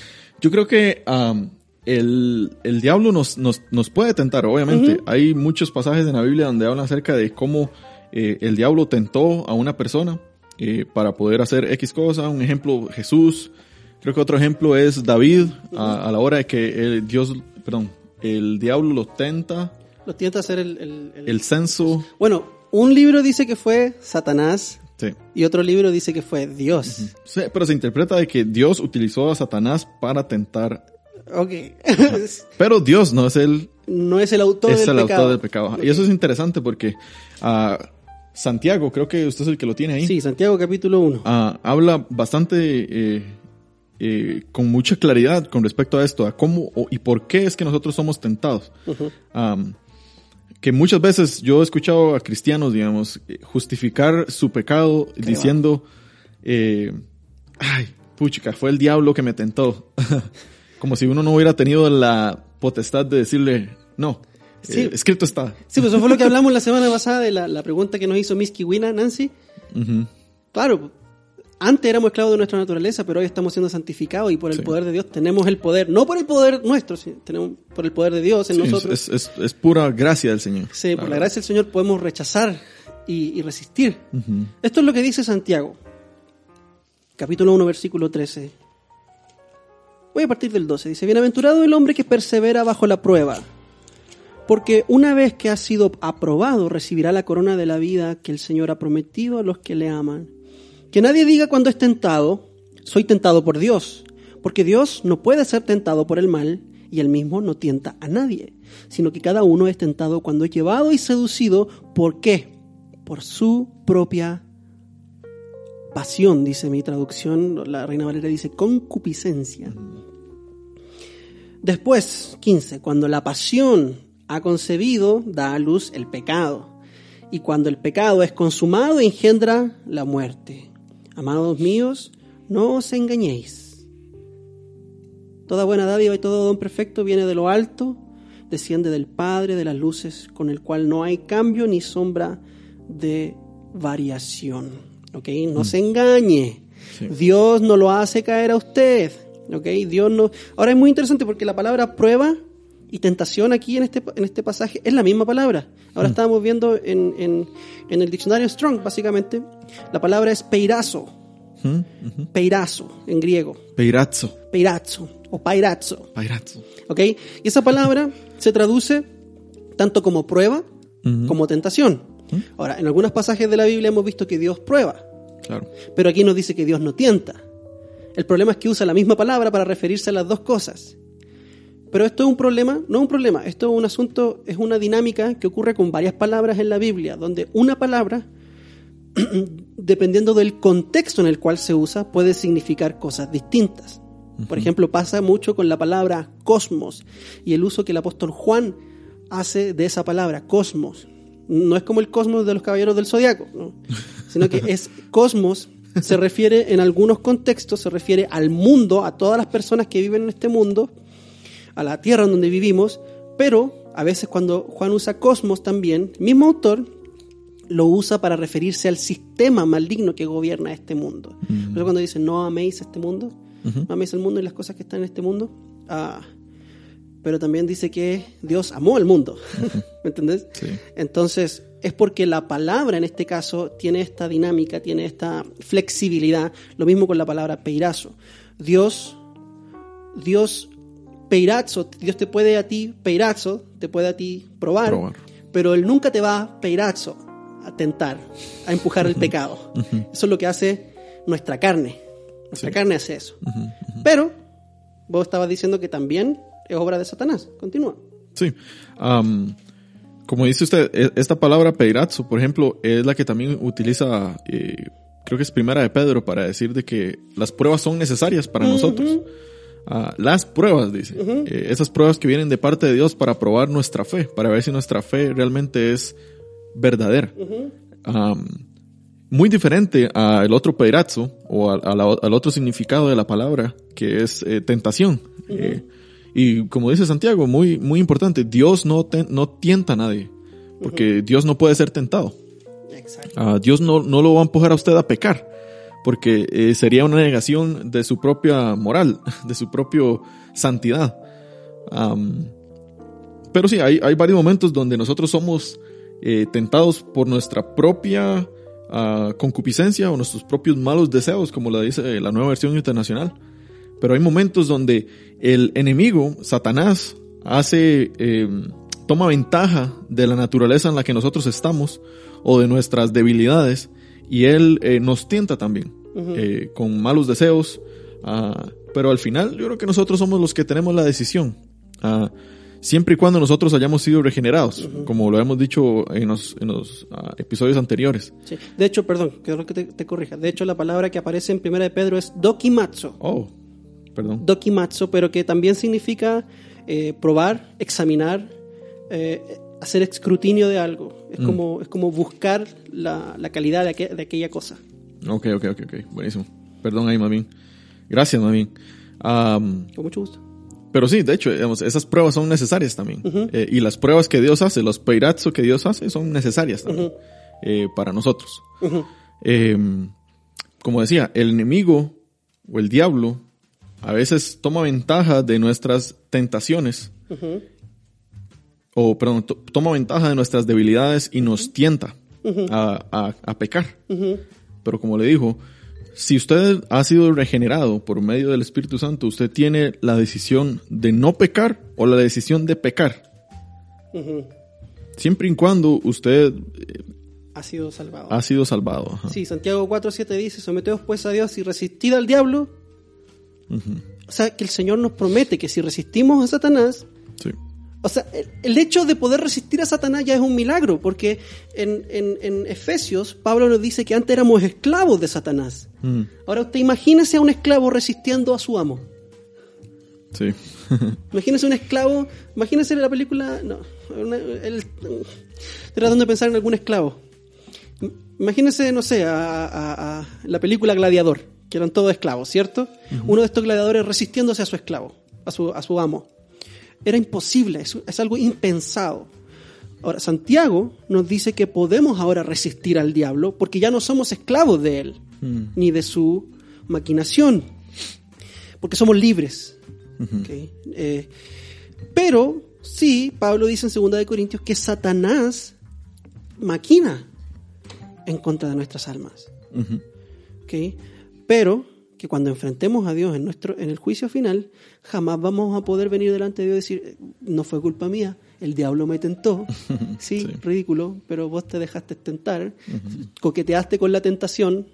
yo creo que am, el, el diablo nos, nos, nos puede tentar, obviamente. Hay muchos pasajes en la Biblia donde hablan acerca de cómo eh, el diablo tentó a una persona eh, para poder hacer X cosa. Un ejemplo, Jesús. Creo que otro ejemplo es David, a, a la hora de que el Dios, perdón, el diablo lo tenta, Lo tienta a hacer el, el- el- el censo. Bueno, un libro dice que fue Satanás Sí. y otro libro dice que fue Dios. Sí, pero se interpreta de que Dios utilizó a Satanás para tentar. Ok. Pero Dios no es el no es el autor es del el pecado. autor del pecado. Y eso es interesante porque ah, Santiago, creo que usted es el que lo tiene ahí, Sí, Santiago capítulo 1. ah, habla bastante eh, eh, con mucha claridad con respecto a esto, a cómo o- y por qué es que nosotros somos tentados. Am, que muchas veces yo he escuchado a cristianos, digamos, eh, justificar su pecado diciendo, eh, ay, puchica, fue el diablo que me tentó. Como si uno no hubiera tenido la potestad de decirle, no, eh, Sí. escrito está. Sí, pues eso fue lo que hablamos la semana pasada de la, la pregunta que nos hizo Miss Kiwina, Nancy. Ujú. Claro, antes éramos esclavos de nuestra naturaleza, pero hoy estamos siendo santificados y por el Sí. poder de Dios tenemos el poder, no por el poder nuestro, sino tenemos por el poder de Dios en Sí, nosotros. es, es- es pura gracia del Señor. Sí, por la gracia del Señor podemos rechazar y, y resistir. Esto es lo que dice Santiago, capítulo 1, versículo 13. Voy a partir del 12. Dice, bienaventurado el hombre que persevera bajo la prueba, porque una vez que ha sido aprobado recibirá la corona de la vida que el Señor ha prometido a los que le aman. Que nadie diga cuando es tentado, soy tentado por Dios, porque Dios no puede ser tentado por el mal y él mismo no tienta a nadie, sino que cada uno es tentado cuando es llevado y seducido, ¿por qué? Por su propia pasión, dice mi traducción, la Reina Valera dice concupiscencia. Después, 15, cuando la pasión ha concebido, da a luz el pecado. Y cuando el pecado es consumado, engendra la muerte. Amados míos, no os engañéis. Toda buena dádiva y todo don perfecto viene de lo alto, desciende del Padre de las luces, con el cual no hay cambio ni sombra de variación. ¿Ok? No se engañe. Dios no lo hace caer a usted. ¿Ok? Dios no. Ahora es muy interesante porque la palabra prueba y tentación aquí en este, en este pasaje es la misma palabra. Ahora estábamos viendo en, en, en el diccionario Strong, básicamente, la palabra es peirazo. Ujú. Peirazo en griego. Peirazzo. Peirazo o pairazzo. Peirazzo. ¿Ok? Y esa palabra se traduce tanto como prueba como tentación. Ahora, en algunos pasajes de la Biblia hemos visto que Dios prueba, Claro. pero aquí nos dice que Dios no tienta. El problema es que usa la misma palabra para referirse a las dos cosas. Pero esto es un problema, no un problema, esto es un asunto, es una dinámica que ocurre con varias palabras en la Biblia, donde una palabra, dependiendo del contexto en el cual se usa, puede significar cosas distintas. Por ejemplo, pasa mucho con la palabra cosmos y el uso que el apóstol Juan hace de esa palabra, cosmos. No es como el cosmos de los caballeros del zodiaco, ¿no? sino que es cosmos, se refiere en algunos contextos, se refiere al mundo, a todas las personas que viven en este mundo, a la tierra en donde vivimos, pero a veces cuando Juan usa cosmos también, el mismo autor lo usa para referirse al sistema maligno que gobierna este mundo. Por eso cuando dice no améis este mundo, no améis el mundo y las cosas que están en este mundo, ah, pero también dice que Dios amó al mundo. ¿Me entendés? Sí. Entonces, es porque la palabra en este caso tiene esta dinámica, tiene esta flexibilidad. Lo mismo con la palabra peirazo. Dios, Dios, peirazo, Dios te puede a ti, peirazo, te puede a ti probar, Probar. pero Él nunca te va, peirazo, a tentar, a empujar el pecado. Eso es lo que hace nuestra carne. Nuestra Sí. carne hace eso. Pero, vos estabas diciendo que también es obra de Satanás. Continúa. Sí. Como dice usted, e- esta palabra peirazzo, por ejemplo, es la que también utiliza, eh, creo que es primera de Pedro, para decir de que las pruebas son necesarias para nosotros. Ah, las pruebas, dice. Eh, esas pruebas que vienen de parte de Dios para probar nuestra fe, para ver si nuestra fe realmente es verdadera. Muy diferente al otro peirazzo o al, a la- al otro significado de la palabra, que es eh, tentación. Eh, y como dice Santiago, muy, muy importante, Dios no, no tienta a nadie, porque Dios no puede ser tentado. Exacto. Ah, Dios no, no lo va a empujar a usted a pecar, porque eh, sería una negación de su propia moral, de su propia santidad. Pero sí, hay, hay varios momentos donde nosotros somos eh, tentados por nuestra propia ah, concupiscencia o nuestros propios malos deseos, como la dice la nueva versión internacional. Pero hay momentos donde el enemigo, Satanás, hace, eh, toma ventaja de la naturaleza en la que nosotros estamos o de nuestras debilidades y él eh, nos tienta también eh, con malos deseos. ah, pero al final yo creo que nosotros somos los que tenemos la decisión. ah, siempre y cuando nosotros hayamos sido regenerados, como lo hemos dicho en los, en los ah, episodios anteriores. Sí. De hecho, perdón, quiero que te, te corrija. De hecho, la palabra que aparece en Primera de Pedro es dokimatsu. Oh, perdón. Dokimatsu, pero que también significa eh, probar, examinar, eh, hacer escrutinio de algo. Es, como, es como buscar la, la calidad de, aqu- de aquella cosa. Ok, ok, ok, ok. Buenísimo. Perdón ahí, Mavín. Gracias, Mavín. Am, Con mucho gusto. pero sí, de hecho, digamos, esas pruebas son necesarias también. Eh, y las pruebas que Dios hace, los peirazos que Dios hace, son necesarias también eh, para nosotros. Eh, como decía, el enemigo o el diablo a veces toma ventaja de nuestras tentaciones. O, perdón, to- toma ventaja de nuestras debilidades y nos tienta a, a- a pecar. Pero como le dijo, si usted ha sido regenerado por medio del Espíritu Santo, usted tiene la decisión de no pecar o la decisión de pecar. Siempre y cuando usted eh, Ha sido salvado. ha sido salvado. ajá. Sí, Santiago 4.7 dice, someteos pues a Dios y resistid al diablo. O sea, que el Señor nos promete que si resistimos a Satanás, Sí. O sea, el, el hecho de poder resistir a Satanás ya es un milagro, porque en, en- en Efesios Pablo nos dice que antes éramos esclavos de Satanás. Mm, Ahora usted imagínese a un esclavo resistiendo a su amo. sí. Imagínese un esclavo, imagínese la película, no, una- el- estoy tratando de pensar en algún esclavo. Imagínese, no sé, a, a- a la película Gladiador, que eran todos esclavos, ¿cierto? Uno de estos gladiadores resistiéndose a su esclavo, a su, a su amo. Era imposible, es, es algo impensado. Ahora, Santiago nos dice que podemos ahora resistir al diablo porque ya no somos esclavos de él, ni de su maquinación, porque somos libres. Eh, pero sí, Pablo dice en 2 de Corintios que Satanás maquina en contra de nuestras almas. ¿ok? Pero que cuando enfrentemos a Dios en, nuestro, en el juicio final, jamás vamos a poder venir delante de Dios y decir, "Eh, no fue culpa mía, el diablo me tentó. Sí, Sí. ridículo, pero vos te dejaste tentar, coqueteaste con la tentación.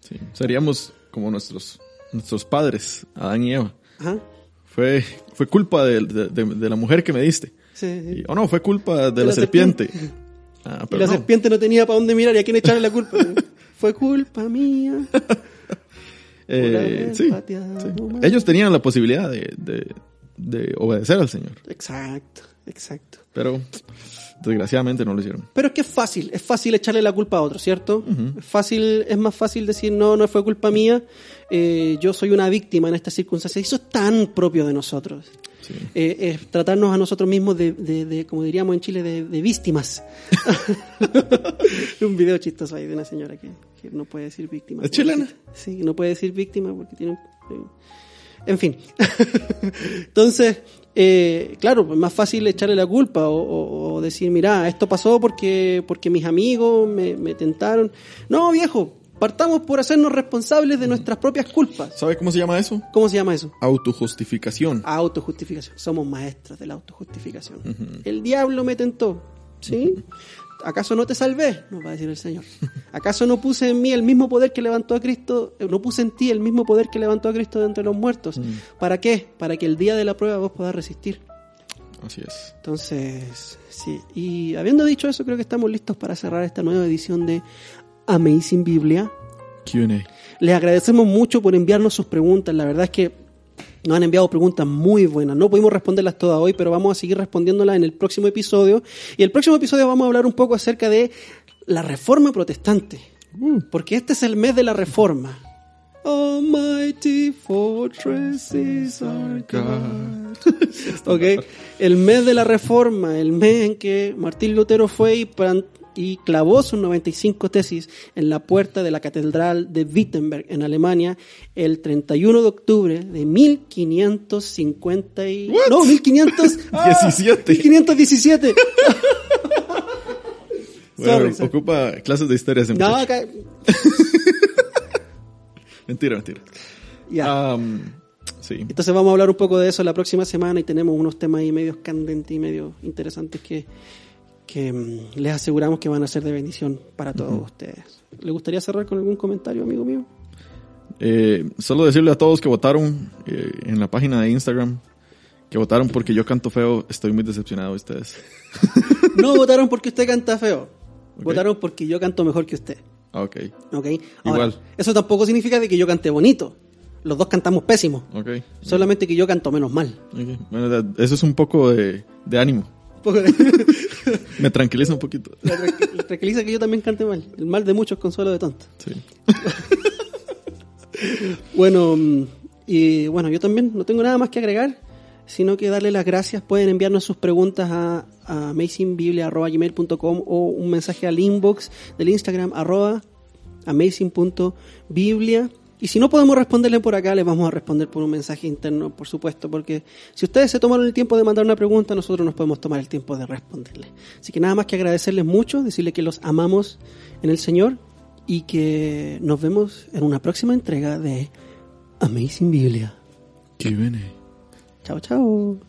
Sí. Seríamos como nuestros, nuestros padres, Adán y Eva. Ajá. Fue, fue culpa de, de- de- de la mujer que me diste. Sí. Y- o no, fue culpa de, la, la serpiente. Ah, Y pero la no. serpiente no tenía para dónde mirar y a quién echarle la culpa. Fue culpa mía. Eh, sí. Ellos tenían la posibilidad de, de- de obedecer al Señor, Exacto, exacto. pero desgraciadamente no lo hicieron. Pero es que es fácil, es fácil echarle la culpa a otro, ¿cierto? Es fácil, es más fácil decir no, no fue culpa mía, eh, yo soy una víctima en esta circunstancia. Eso es tan propio de nosotros. Sí. Eh, es tratarnos a nosotros mismos de, de- de, como diríamos en Chile, de, de víctimas. un video chistoso ahí de una señora que, que no puede decir víctima. ¿Es chilena? Sí, no puede decir víctima porque tiene... un- En fin. Entonces, eh, claro, pues más fácil echarle la culpa o, o- o o decir, mira, esto pasó porque, porque mis amigos me, me tentaron. No, viejo, partamos por hacernos responsables de nuestras propias culpas. ¿Sabe cómo se llama eso? ¿Cómo se llama eso? Autojustificación. Autojustificación. Somos maestros de la autojustificación. El diablo me tentó. ¿Sí? ¿Acaso no te salvé? Nos va a decir el Señor. ¿Acaso no puse en mí el mismo poder que levantó a Cristo? eh, No puse en ti el mismo poder que levantó a Cristo de entre los muertos. ¿Para qué? Para que el día de la prueba vos puedas resistir. Así es. Entonces, sí. Y habiendo dicho eso, creo que estamos listos para cerrar esta nueva edición de Amazing Biblia. Q&A. Les agradecemos mucho por enviarnos sus preguntas. La verdad es que nos han enviado preguntas muy buenas. No pudimos responderlas todas hoy, pero vamos a seguir respondiéndolas en el próximo episodio. Y el próximo episodio vamos a hablar un poco acerca de la reforma protestante. Porque este es el mes de la reforma. Almighty fortress is our God. ok, el mes de la reforma, el mes en que Martín Lutero fue y, y clavó sus 95 tesis en la puerta de la catedral de Wittenberg en Alemania el 31 de octubre de 1550 y... No, 1500... ¡Ah! 17. 1517. Bueno, Sorry, sorry. ocupa clases de historia ese No, acá- Mentira, mentira. ya. Am, sí. Entonces vamos a hablar un poco de eso la próxima semana y tenemos unos temas ahí medios candentes y medios interesantes que, que mm, les aseguramos que van a ser de bendición para todos ustedes. ¿Le gustaría cerrar con algún comentario, amigo mío? Eh, solo decirle a todos que votaron eh, en la página de Instagram que votaron porque yo canto feo. Estoy muy decepcionado de ustedes. No votaron porque usted canta feo. Votaron porque yo canto mejor que usted. Ah, Ok, ¿Ok? Ahora, Igual. Eso tampoco significa de que yo cante bonito. Los dos cantamos pésimo. ok. Solamente que yo canto menos mal. Bueno, eso es un poco de, de ánimo. Un poco de- Me tranquiliza un poquito. La tranquiliza que yo también cante mal. El mal de muchos consuelo de tonto. Sí. Bueno, mm, y bueno, yo también no tengo nada más que agregar, sino que darle las gracias. Pueden enviarnos sus preguntas a, a amazingbiblia.gmail.com o un mensaje al inbox del Instagram arroba amazing.biblia. Y si no podemos responderle por acá, les vamos a responder por un mensaje interno, por supuesto, porque si ustedes se tomaron el tiempo de mandar una pregunta, nosotros nos podemos tomar el tiempo de responderle. Así que nada más que agradecerles mucho, decirles que los amamos en el Señor y que nos vemos en una próxima entrega de Amazing Biblia. Que viene. Chao, chao. Chao.